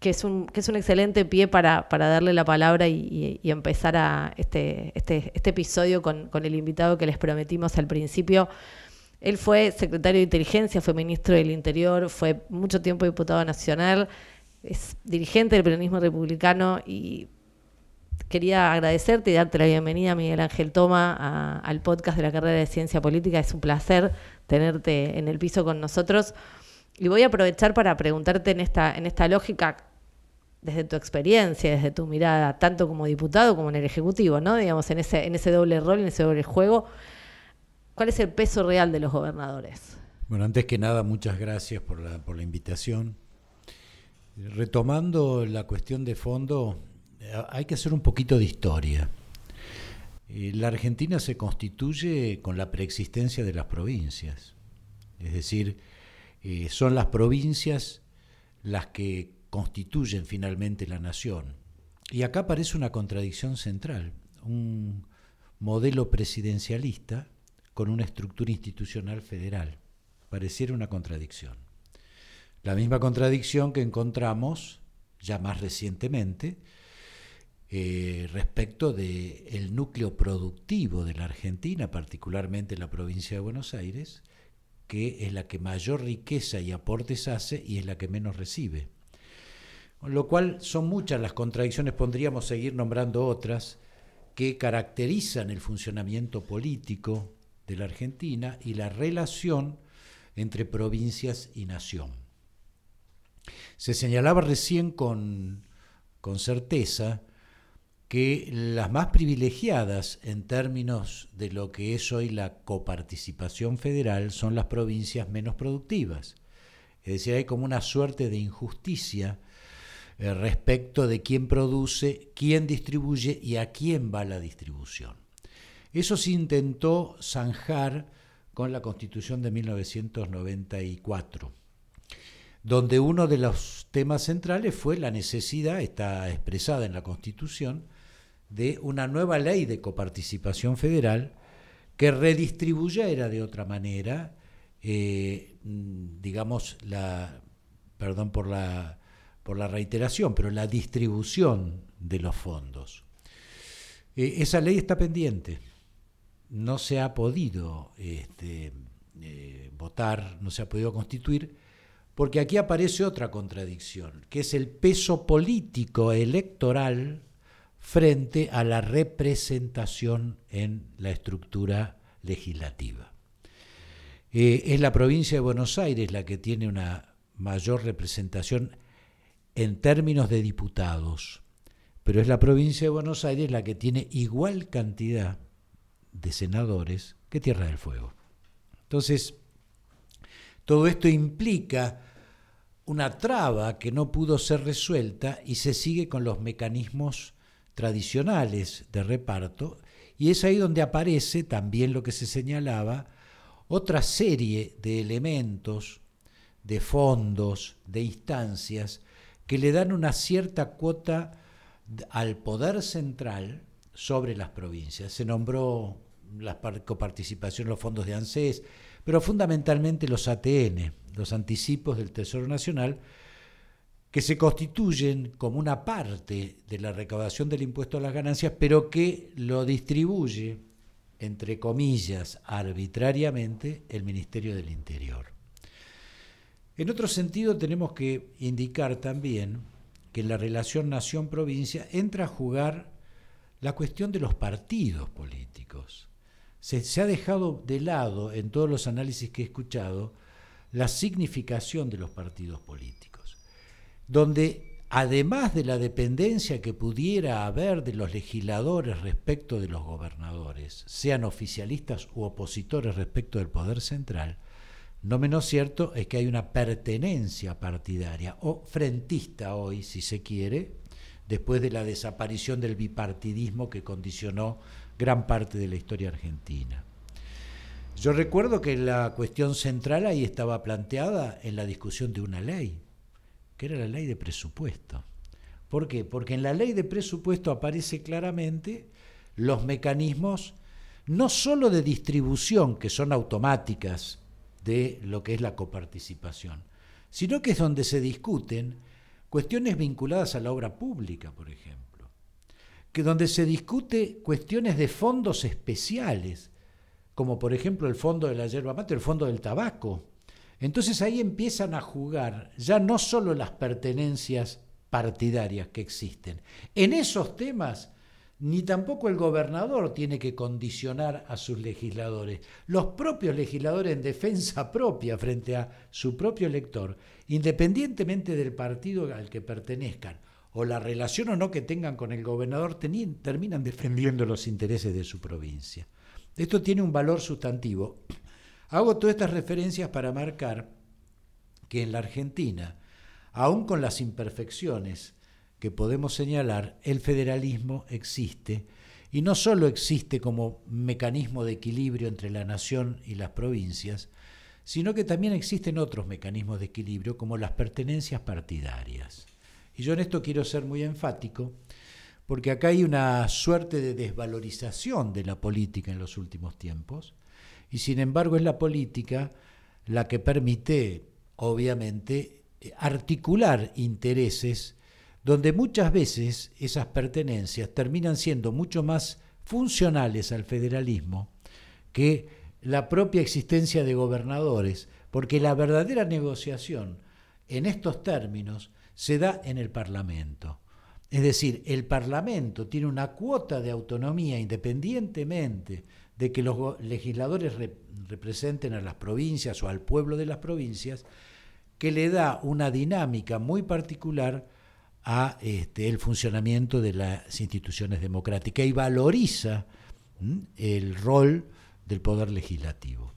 que, es, un, que es un excelente pie para, para darle la palabra y, empezar a este, este, este episodio con, con el invitado que les prometimos al principio. Él fue secretario de Inteligencia, fue ministro del Interior, fue mucho tiempo diputado nacional es dirigente del peronismo republicano y quería agradecerte y darte la bienvenida, Miguel Ángel Toma, al podcast de la carrera de Ciencia Política. Es un placer tenerte en el piso con nosotros. Y voy a aprovechar para preguntarte en esta, en esta lógica, desde tu experiencia, desde tu mirada, tanto como diputado como en el Ejecutivo, ¿no? Digamos, en ese, en ese doble rol, en ese doble juego, ¿cuál es el peso real de los gobernadores? Bueno, antes que nada, muchas gracias por la, por la invitación. Retomando la cuestión de fondo, eh, hay que hacer un poquito de historia. Eh, la Argentina se constituye con la preexistencia de las provincias. Es decir, eh, son las provincias las que constituyen finalmente la nación. Y acá aparece una contradicción central, un modelo presidencialista con una estructura institucional federal. Pareciera una contradicción. La misma contradicción que encontramos ya más recientemente eh, respecto del núcleo productivo de la Argentina, particularmente la provincia de Buenos Aires, que es la que mayor riqueza y aportes hace y es la que menos recibe. Con lo cual son muchas las contradicciones, podríamos seguir nombrando otras, que caracterizan el funcionamiento político de la Argentina y la relación entre provincias y nación. Se señalaba recién con, certeza que las más privilegiadas en términos de lo que es hoy la coparticipación federal son las provincias menos productivas. Es decir, hay como una suerte de injusticia eh, respecto de quién produce, quién distribuye y a quién va la distribución. Eso se intentó zanjar con la Constitución de 1994 donde uno de los temas centrales fue la necesidad, está expresada en la Constitución, de una nueva ley de coparticipación federal que redistribuyera de otra manera, eh, digamos, la, perdón por la, por la reiteración, pero la distribución de los fondos. Eh, esa ley está pendiente, no se ha podido este, eh, votar, no se ha podido constituir, porque aquí aparece otra contradicción, que es el peso político electoral frente a la representación en la estructura legislativa. Eh, es la provincia de Buenos Aires la que tiene una mayor representación en términos de diputados, pero es la provincia de Buenos Aires la que tiene igual cantidad de senadores que Tierra del Fuego. Entonces, todo esto implica una traba que no pudo ser resuelta y se sigue con los mecanismos tradicionales de reparto y es ahí donde aparece también lo que se señalaba, otra serie de elementos, de fondos, de instancias que le dan una cierta cuota al poder central sobre las provincias. Se nombró la coparticipación, los fondos de ANSES, pero fundamentalmente los ATN, los anticipos del Tesoro Nacional, que se constituyen como una parte de la recaudación del impuesto a las ganancias, pero que lo distribuye, entre comillas, arbitrariamente el Ministerio del Interior. En otro sentido, tenemos que indicar también que en la relación nación-provincia entra a jugar la cuestión de los partidos políticos. Se, ha dejado de lado en todos los análisis que he escuchado la significación de los partidos políticos, donde además de la dependencia que pudiera haber de los legisladores respecto de los gobernadores, sean oficialistas u opositores respecto del poder central, No menos cierto es que hay una pertenencia partidaria o frentista hoy, si se quiere, después de la desaparición del bipartidismo que condicionó gran parte de la historia argentina. Yo recuerdo que la cuestión central ahí estaba planteada en la discusión de una ley, que era la ley de presupuesto. ¿Por qué? Porque en la ley de presupuesto aparece claramente los mecanismos no sólo de distribución, que son automáticas de lo que es la coparticipación, sino que es donde se discuten cuestiones vinculadas a la obra pública, por ejemplo, que donde se discute cuestiones de fondos especiales, como por ejemplo el fondo de la yerba mate, el fondo del tabaco. Entonces ahí empiezan a jugar ya no solo las pertenencias partidarias que existen. En esos temas ni tampoco el gobernador tiene que condicionar a sus legisladores. Los propios legisladores en defensa propia frente a su propio elector, independientemente del partido al que pertenezcan o la relación o no que tengan con el gobernador, terminan defendiendo los intereses de su provincia. Esto tiene un valor sustantivo. Hago todas estas referencias para marcar que en la Argentina, aun con las imperfecciones que podemos señalar, el federalismo existe y no solo existe como mecanismo de equilibrio entre la nación y las provincias, sino que también existen otros mecanismos de equilibrio como las pertenencias partidarias. Y yo en esto quiero ser muy enfático, porque acá hay una suerte de desvalorización de la política en los últimos tiempos, y sin embargo es la política la que permite, obviamente, articular intereses donde muchas veces esas pertenencias terminan siendo mucho más funcionales al federalismo que la propia existencia de gobernadores, porque la verdadera negociación en estos términos se da en el Parlamento. Es decir, el Parlamento tiene una cuota de autonomía independientemente de que los legisladores representen a las provincias o al pueblo de las provincias, que le da una dinámica muy particular a este, el funcionamiento de las instituciones democráticas y valoriza el rol del poder legislativo.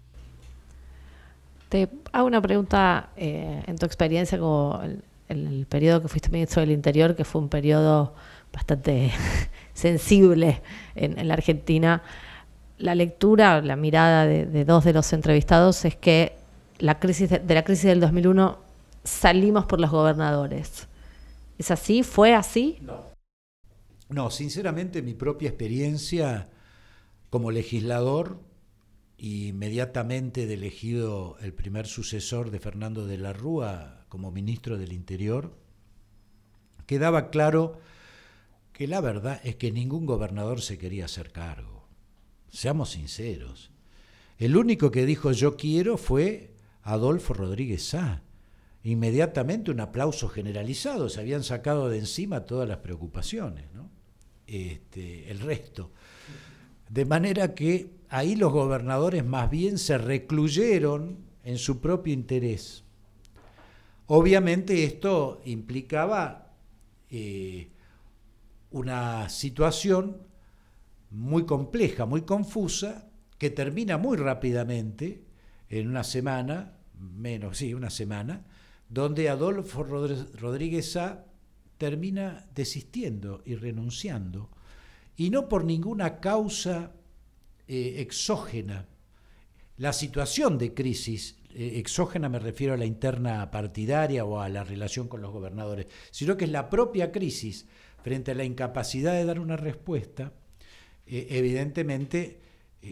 Te hago una pregunta eh, en tu experiencia como el, periodo que fuiste ministro del Interior, que fue un periodo bastante sensible en, la Argentina. La lectura, la mirada de, dos de los entrevistados es que la crisis de la crisis del 2001 salimos por los gobernadores ¿Es así? ¿Fue así? No. No, sinceramente mi propia experiencia como legislador inmediatamente de elegido el primer sucesor de Fernando de la Rúa como ministro del Interior, quedaba claro que la verdad es que ningún gobernador se quería hacer cargo. Seamos sinceros. El único que dijo yo quiero fue Adolfo Rodríguez Sá inmediatamente un aplauso generalizado, se habían sacado de encima todas las preocupaciones, este, el resto. De manera que ahí los gobernadores más bien se recluyeron en su propio interés. Obviamente esto implicaba eh, una situación muy compleja, muy confusa, que termina muy rápidamente, en una semana, menos, sí, una semana, donde Adolfo Rodríguez termina desistiendo y renunciando, y no por ninguna causa eh, exógena. La situación de crisis eh, exógena me refiero a la interna partidaria o a la relación con los gobernadores, sino que es la propia crisis frente a la incapacidad de dar una respuesta, eh, evidentemente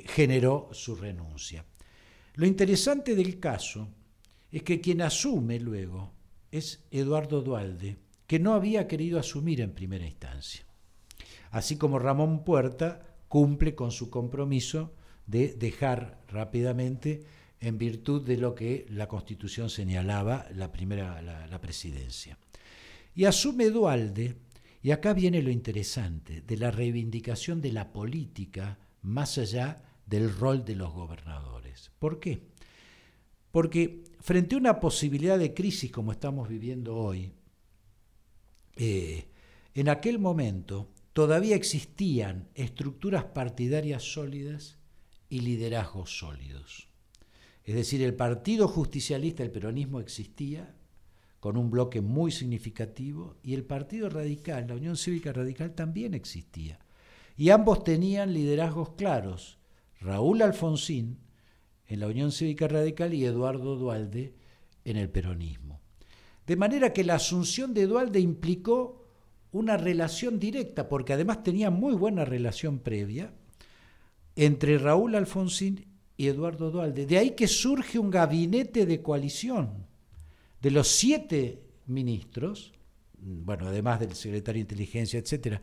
generó su renuncia. Lo interesante del caso es que quien asume luego es Eduardo Dualde, que no había querido asumir en primera instancia. Así como Ramón Puerta cumple con su compromiso de dejar rápidamente en virtud de lo que la Constitución señalaba la primera la, presidencia. Y asume Dualde, y acá viene lo interesante, de la reivindicación de la política más allá del rol de los gobernadores. ¿Por qué? Porque frente a una posibilidad de crisis como estamos viviendo hoy, eh, en aquel momento todavía existían estructuras partidarias sólidas y liderazgos sólidos. Es decir, el Partido Justicialista, el peronismo existía con un bloque muy significativo y el Partido Radical, la Unión Cívica Radical también existía. Y ambos tenían liderazgos claros. Raúl Alfonsín en la Unión Cívica Radical y Eduardo Dualde en el peronismo. De manera que la asunción de Dualde implicó una relación directa, porque además tenía muy buena relación previa, entre Raúl Alfonsín y Eduardo Dualde. De ahí que surge un gabinete de coalición. De los siete ministros, bueno, además del secretario de Inteligencia, etcétera,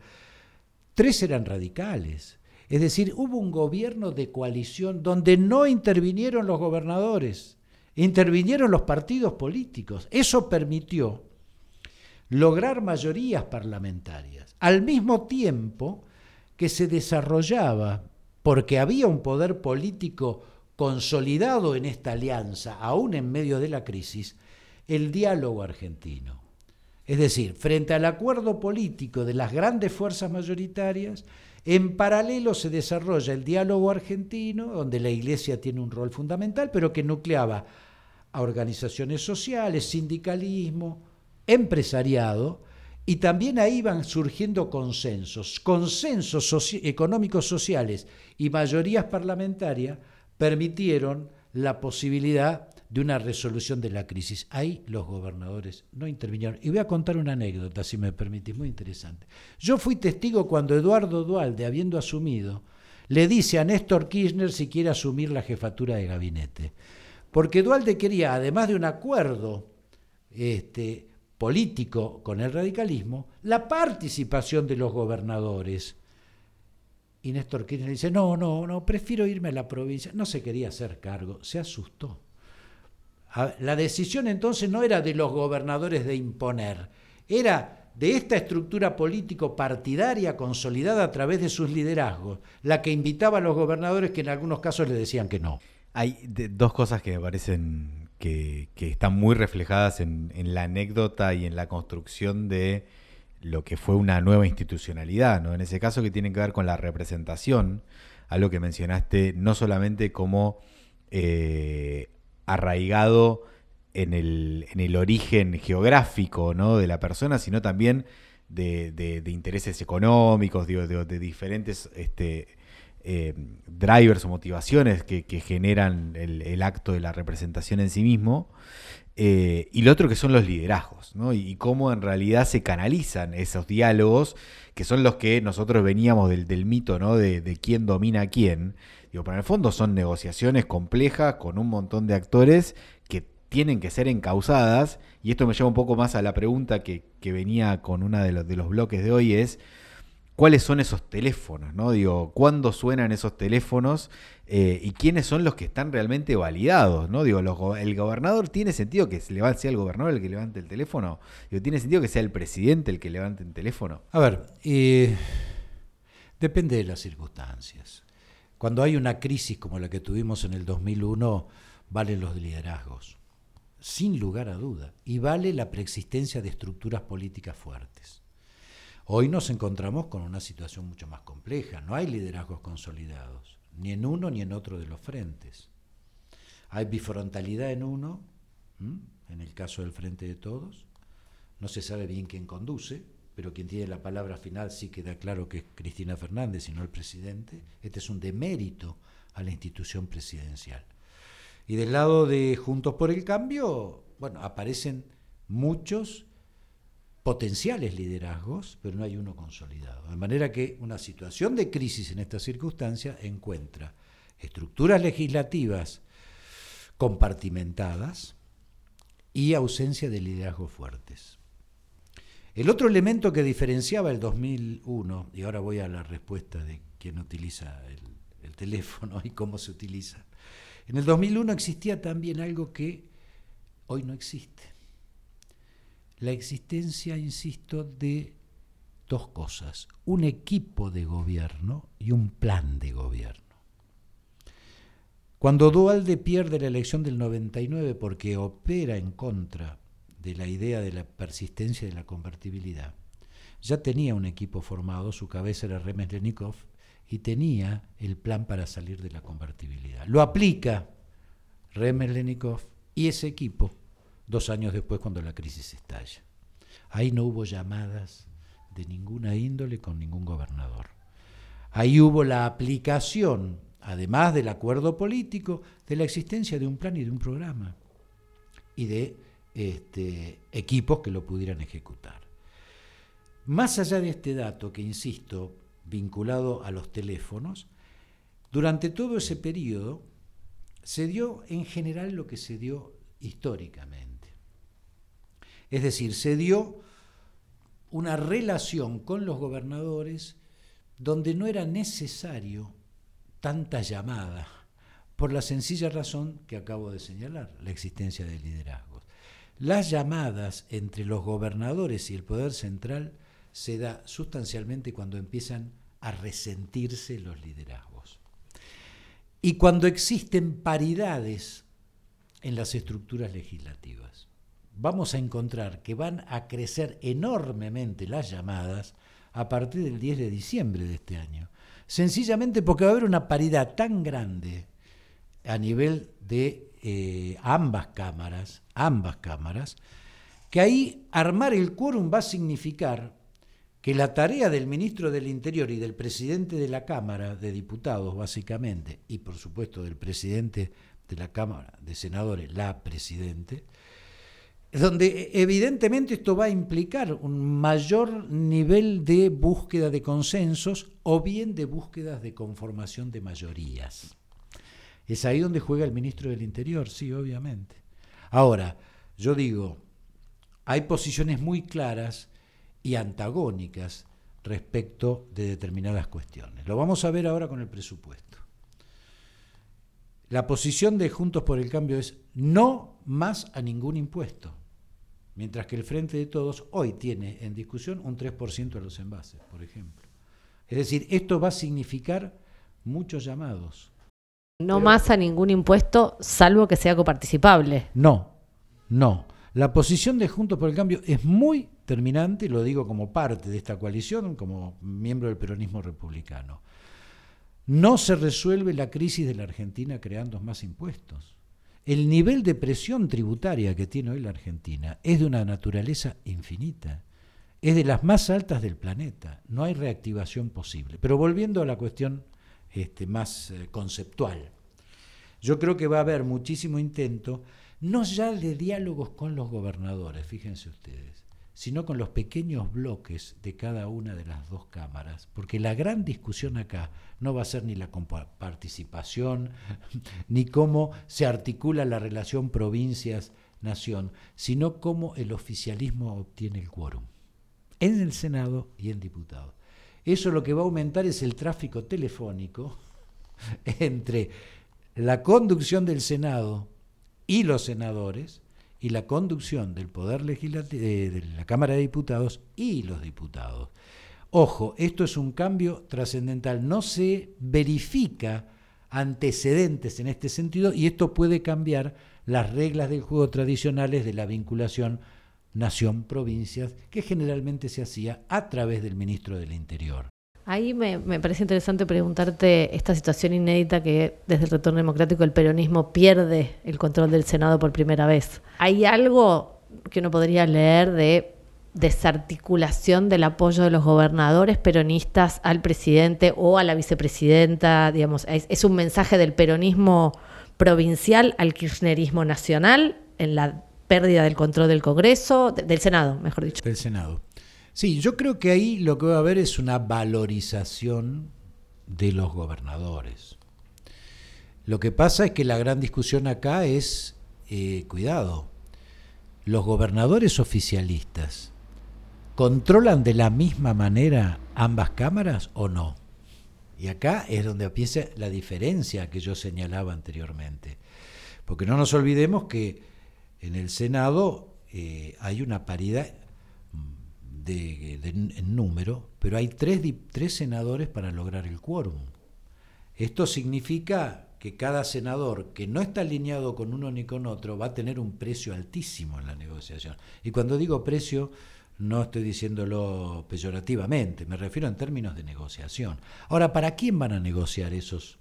tres eran radicales. Es decir, hubo un gobierno de coalición donde no intervinieron los gobernadores, intervinieron los partidos políticos. Eso permitió lograr mayorías parlamentarias, al mismo tiempo que se desarrollaba, porque había un poder político consolidado en esta alianza, aún en medio de la crisis, el diálogo argentino. Es decir, frente al acuerdo político de las grandes fuerzas mayoritarias, en paralelo se desarrolla el diálogo argentino, donde la Iglesia tiene un rol fundamental, pero que nucleaba a organizaciones sociales, sindicalismo, empresariado, y también ahí van surgiendo consensos, consensos económicos sociales y mayorías parlamentarias permitieron la posibilidad de una resolución de la crisis. Ahí los gobernadores no intervinieron. Y voy a contar una anécdota, si me permitís, muy interesante. Yo fui testigo cuando Eduardo Dualde, habiendo asumido, le dice a Néstor Kirchner si quiere asumir la jefatura de gabinete. Porque Dualde quería, además de un acuerdo este, político con el radicalismo, la participación de los gobernadores. Y Néstor Kirchner dice, no, no, no, prefiero irme a la provincia. No se quería hacer cargo, se asustó. La decisión entonces no era de los gobernadores de imponer, era de esta estructura político partidaria consolidada a través de sus liderazgos, la que invitaba a los gobernadores que en algunos casos le decían que no. Hay dos cosas que me parecen que, están muy reflejadas en, la anécdota y en la construcción de lo que fue una nueva institucionalidad, ¿no? En ese caso que tiene que ver con la representación, algo que mencionaste no solamente como eh, arraigado en el, en el origen geográfico ¿no? de la persona, sino también de, intereses económicos, de, diferentes este, eh, drivers o motivaciones que, generan el, acto de la representación en sí mismo. Eh, y lo otro que son los liderazgos, ¿no? y, cómo en realidad se canalizan esos diálogos, que son los que nosotros veníamos del, del mito ¿no? de, de quién domina a quién, Digo, pero en el fondo son negociaciones complejas con un montón de actores que tienen que ser encausadas. Y esto me lleva un poco más a la pregunta que, venía con uno de los, de los bloques de hoy, es cuáles son esos teléfonos, ¿no? Digo, ¿cuándo suenan esos teléfonos? Eh, y quiénes son los que están realmente validados, ¿no? Digo, el gobernador tiene sentido que sea el gobernador el que levante el teléfono. Digo, tiene sentido que sea el presidente el que levante el teléfono. A ver, eh, depende de las circunstancias. Cuando hay una crisis como la que tuvimos en el 2001, valen los liderazgos, sin lugar a duda, y vale la preexistencia de estructuras políticas fuertes. Hoy nos encontramos con una situación mucho más compleja, no hay liderazgos consolidados, ni en uno ni en otro de los frentes. Hay bifrontalidad en uno, en el caso del Frente de Todos, no se sabe bien quién conduce, pero quien tiene la palabra final sí queda claro que es Cristina Fernández y no el presidente. Este es un demérito a la institución presidencial. Y del lado de Juntos por el Cambio, bueno, aparecen muchos potenciales liderazgos, pero no hay uno consolidado. De manera que una situación de crisis en esta circunstancia encuentra estructuras legislativas compartimentadas y ausencia de liderazgos fuertes. El otro elemento que diferenciaba el 2001, y ahora voy a la respuesta de quién utiliza el, teléfono y cómo se utiliza, en el 2001 existía también algo que hoy no existe. La existencia, insisto, de dos cosas, un equipo de gobierno y un plan de gobierno. Cuando Dualde pierde la elección del 99 porque opera en contra de la idea de la persistencia de la convertibilidad, ya tenía un equipo formado, su cabeza era Remeslenikov, y tenía el plan para salir de la convertibilidad. Lo aplica Remelenikov y ese equipo dos años después cuando la crisis estalla. Ahí no hubo llamadas de ninguna índole con ningún gobernador. Ahí hubo la aplicación, además del acuerdo político, de la existencia de un plan y de un programa y de este, equipos que lo pudieran ejecutar. Más allá de este dato, que insisto, vinculado a los teléfonos, durante todo ese periodo se dio en general lo que se dio históricamente. Es decir, se dio una relación con los gobernadores donde no era necesario tanta llamada, por la sencilla razón que acabo de señalar, la existencia de liderazgos. Las llamadas entre los gobernadores y el poder central se da sustancialmente cuando empiezan a resentirse los liderazgos. Y cuando existen paridades en las estructuras legislativas. Vamos a encontrar que van a crecer enormemente las llamadas a partir del 10 de diciembre de este año. Sencillamente porque va a haber una paridad tan grande a nivel de eh, ambas cámaras, ambas cámaras, que ahí armar el quórum va a significar que la tarea del ministro del Interior y del presidente de la Cámara de Diputados, básicamente, y por supuesto del presidente de la Cámara de Senadores, la presidente, donde evidentemente esto va a implicar un mayor nivel de búsqueda de consensos o bien de búsquedas de conformación de mayorías. Es ahí donde juega el ministro del Interior, sí, obviamente. Ahora, yo digo, hay posiciones muy claras y antagónicas respecto de determinadas cuestiones. Lo vamos a ver ahora con el presupuesto. La posición de Juntos por el Cambio es no más a ningún impuesto, mientras que el Frente de Todos hoy tiene en discusión un 3% a los envases, por ejemplo. Es decir, esto va a significar muchos llamados. No más a ningún impuesto, salvo que sea coparticipable. No, no. La posición de Juntos por el Cambio es muy terminante, lo digo como parte de esta coalición, como miembro del peronismo republicano. No se resuelve la crisis de la Argentina creando más impuestos. El nivel de presión tributaria que tiene hoy la Argentina es de una naturaleza infinita, es de las más altas del planeta, no hay reactivación posible. Pero volviendo a la cuestión este, más eh, conceptual, yo creo que va a haber muchísimo intento, no ya de diálogos con los gobernadores, fíjense ustedes, sino con los pequeños bloques de cada una de las dos cámaras, porque la gran discusión acá no va a ser ni la participación, ni cómo se articula la relación provincias-nación, sino cómo el oficialismo obtiene el quórum, en el Senado y en diputados. Eso lo que va a aumentar es el tráfico telefónico entre la conducción del Senado y los senadores, y la conducción del Poder Legislativo, eh, de la Cámara de Diputados y los diputados. Ojo, esto es un cambio trascendental, no se verifica antecedentes en este sentido y esto puede cambiar las reglas del juego tradicionales de la vinculación nación-provincias que generalmente se hacía a través del ministro del Interior. Ahí me, parece interesante preguntarte esta situación inédita que desde el retorno democrático el peronismo pierde el control del Senado por primera vez. ¿Hay algo que uno podría leer de desarticulación del apoyo de los gobernadores peronistas al presidente o a la vicepresidenta? Digamos, ¿es, un mensaje del peronismo provincial al kirchnerismo nacional en la pérdida del control del Congreso, del Senado, mejor dicho? Del Senado. Sí, yo creo que ahí lo que va a haber es una valorización de los gobernadores. Lo que pasa es que la gran discusión acá es, eh, cuidado, los gobernadores oficialistas, ¿controlan de la misma manera ambas cámaras o no? Y acá es donde empieza la diferencia que yo señalaba anteriormente. Porque no nos olvidemos que en el Senado eh, hay una paridad de, en número, pero hay tres, tres senadores para lograr el quórum. Esto significa que cada senador que no está alineado con uno ni con otro va a tener un precio altísimo en la negociación. Y cuando digo precio, no estoy diciéndolo peyorativamente, me refiero en términos de negociación. Ahora, ¿para quién van a negociar esos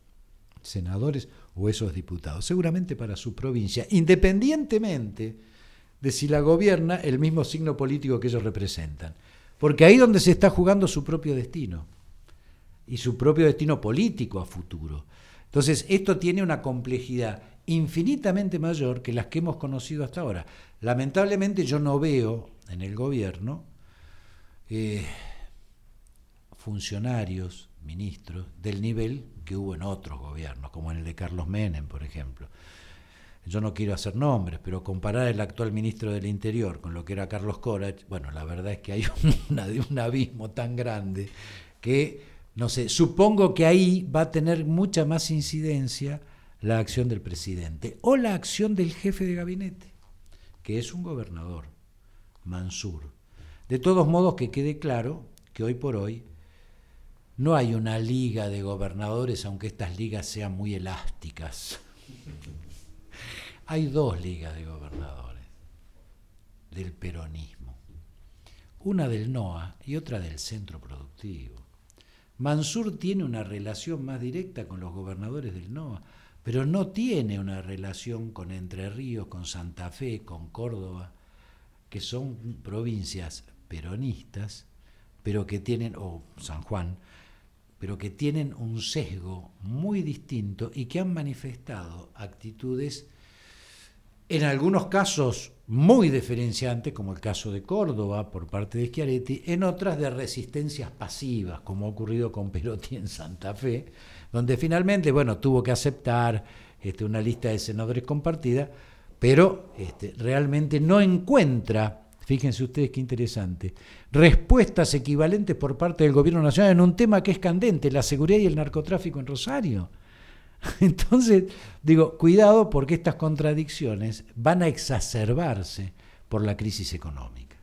senadores o esos diputados, seguramente para su provincia, independientemente de si la gobierna el mismo signo político que ellos representan. Porque ahí donde se está jugando su propio destino y su propio destino político a futuro. Entonces, esto tiene una complejidad infinitamente mayor que las que hemos conocido hasta ahora. Lamentablemente yo no veo en el gobierno eh, funcionarios, ministros, del nivel que hubo en otros gobiernos, como en el de Carlos Menem, por ejemplo. Yo no quiero hacer nombres, pero comparar el actual ministro del Interior con lo que era Carlos Corach, bueno, la verdad es que hay un abismo tan grande que, no sé, supongo que ahí va a tener mucha más incidencia la acción del presidente o la acción del jefe de gabinete, que es un gobernador, Mansur. De todos modos, que quede claro que hoy por hoy no hay una liga de gobernadores, aunque estas ligas sean muy elásticas. Hay dos ligas de gobernadores del peronismo, una del NOA y otra del centro productivo. Mansur tiene una relación más directa con los gobernadores del NOA, pero no tiene una relación con Entre Ríos, con Santa Fe, con Córdoba, que son provincias peronistas, pero que tienen, o San Juan, pero que tienen un sesgo muy distinto y que han manifestado actitudes en algunos casos muy diferenciantes, como el caso de Córdoba por parte de Schiaretti, en otras de resistencias pasivas, como ha ocurrido con Perotti en Santa Fe, donde finalmente, bueno, tuvo que aceptar este, una lista de senadores compartida, pero este, realmente no encuentra, fíjense ustedes qué interesante, respuestas equivalentes por parte del gobierno nacional en un tema que es candente, la seguridad y el narcotráfico en Rosario. Entonces, digo, cuidado porque estas contradicciones van a exacerbarse por la crisis económica.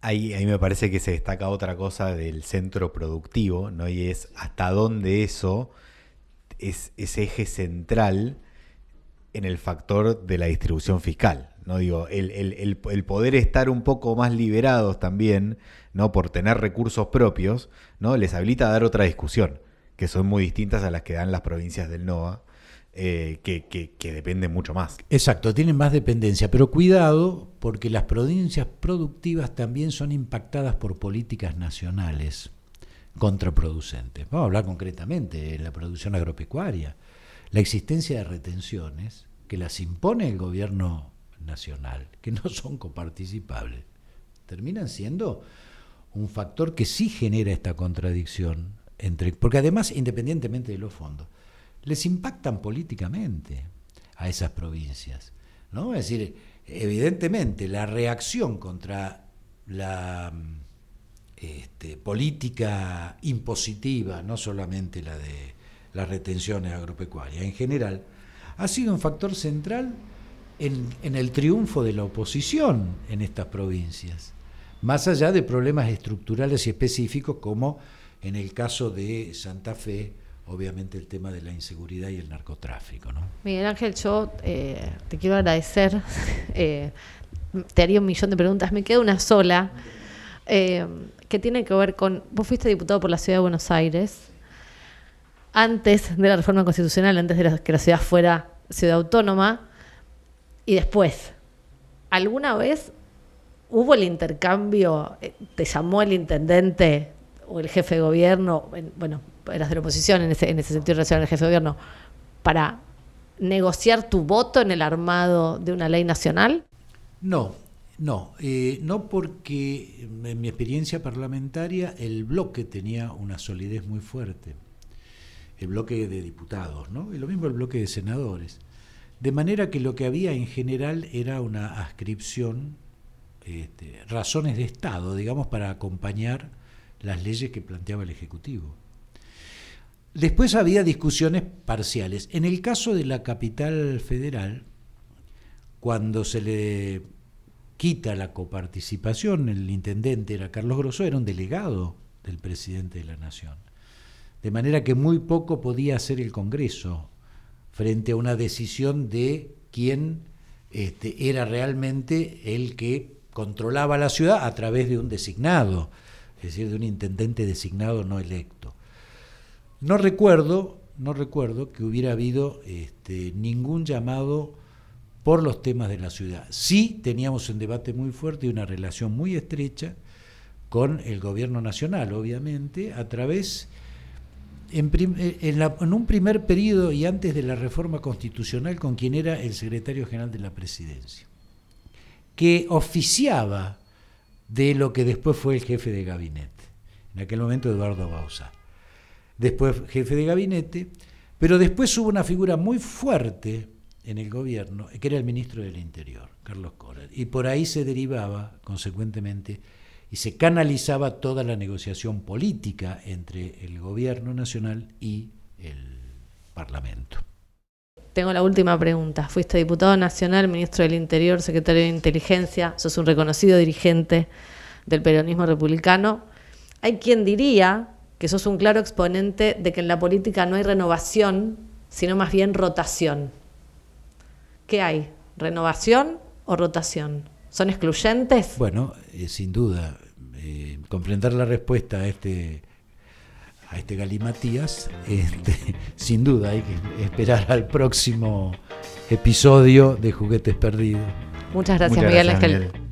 Ahí, me parece que se destaca otra cosa del centro productivo, ¿no? Y es hasta dónde eso es, ese eje central en el factor de la distribución fiscal. ¿no? Digo, el, el, el, poder estar un poco más liberados también, ¿no? Por tener recursos propios, ¿no? Les habilita a dar otra discusión que son muy distintas a las que dan las provincias del NOA, eh, que, que, dependen mucho más. Exacto, tienen más dependencia, pero cuidado porque las provincias productivas también son impactadas por políticas nacionales contraproducentes. Vamos a hablar concretamente de la producción agropecuaria. La existencia de retenciones que las impone el gobierno nacional, que no son coparticipables, terminan siendo un factor que sí genera esta contradicción porque además, independientemente de los fondos, les impactan políticamente a esas provincias. ¿no? Es decir, evidentemente la reacción contra la este, política impositiva, no solamente la de las retenciones agropecuarias, en general, ha sido un factor central en, en el triunfo de la oposición en estas provincias, más allá de problemas estructurales y específicos como en el caso de Santa Fe, obviamente el tema de la inseguridad y el narcotráfico. ¿no? Miguel Ángel, yo eh, te quiero agradecer. Eh, te haría un millón de preguntas. Me queda una sola, eh, que tiene que ver con. Vos fuiste diputado por la ciudad de Buenos Aires, antes de la reforma constitucional, antes de que la ciudad fuera ciudad autónoma, y después. ¿Alguna vez hubo el intercambio? ¿Te llamó el intendente o el jefe de gobierno, bueno, eras de la oposición en ese, en ese sentido relación al jefe de gobierno, para negociar tu voto en el armado de una ley nacional? No, no, eh, no porque en mi experiencia parlamentaria el bloque tenía una solidez muy fuerte, el bloque de diputados, ¿no? Y lo mismo el bloque de senadores. De manera que lo que había en general era una ascripción, este, razones de Estado, digamos, para acompañar las leyes que planteaba el Ejecutivo. Después había discusiones parciales. En el caso de la capital federal, cuando se le quita la coparticipación, el intendente era Carlos Grosso, era un delegado del presidente de la Nación. De manera que muy poco podía hacer el Congreso frente a una decisión de quién este, era realmente el que controlaba la ciudad a través de un designado es decir, de un intendente designado no electo. No recuerdo no recuerdo que hubiera habido este, ningún llamado por los temas de la ciudad. Sí teníamos un debate muy fuerte y una relación muy estrecha con el gobierno nacional, obviamente, a través, en, en, un primer periodo y antes de la reforma constitucional, con quien era el secretario general de la presidencia, que oficiaba de lo que después fue el jefe de gabinete, en aquel momento Eduardo Bausa. Después jefe de gabinete, pero después hubo una figura muy fuerte en el gobierno, que era el ministro del Interior, Carlos Correr, y por ahí se derivaba, consecuentemente, y se canalizaba toda la negociación política entre el gobierno nacional y el Parlamento. Tengo la última pregunta. Fuiste diputado nacional, ministro del Interior, secretario de Inteligencia, sos un reconocido dirigente del peronismo republicano. Hay quien diría que sos un claro exponente de que en la política no hay renovación, sino más bien rotación. ¿Qué hay? ¿Renovación o rotación? ¿Son excluyentes? Bueno, eh, sin duda. Eh, comprender la respuesta a este a este galimatías, este, sin duda hay que esperar al próximo episodio de Juguetes Perdidos. Muchas gracias, Miguel Ángel.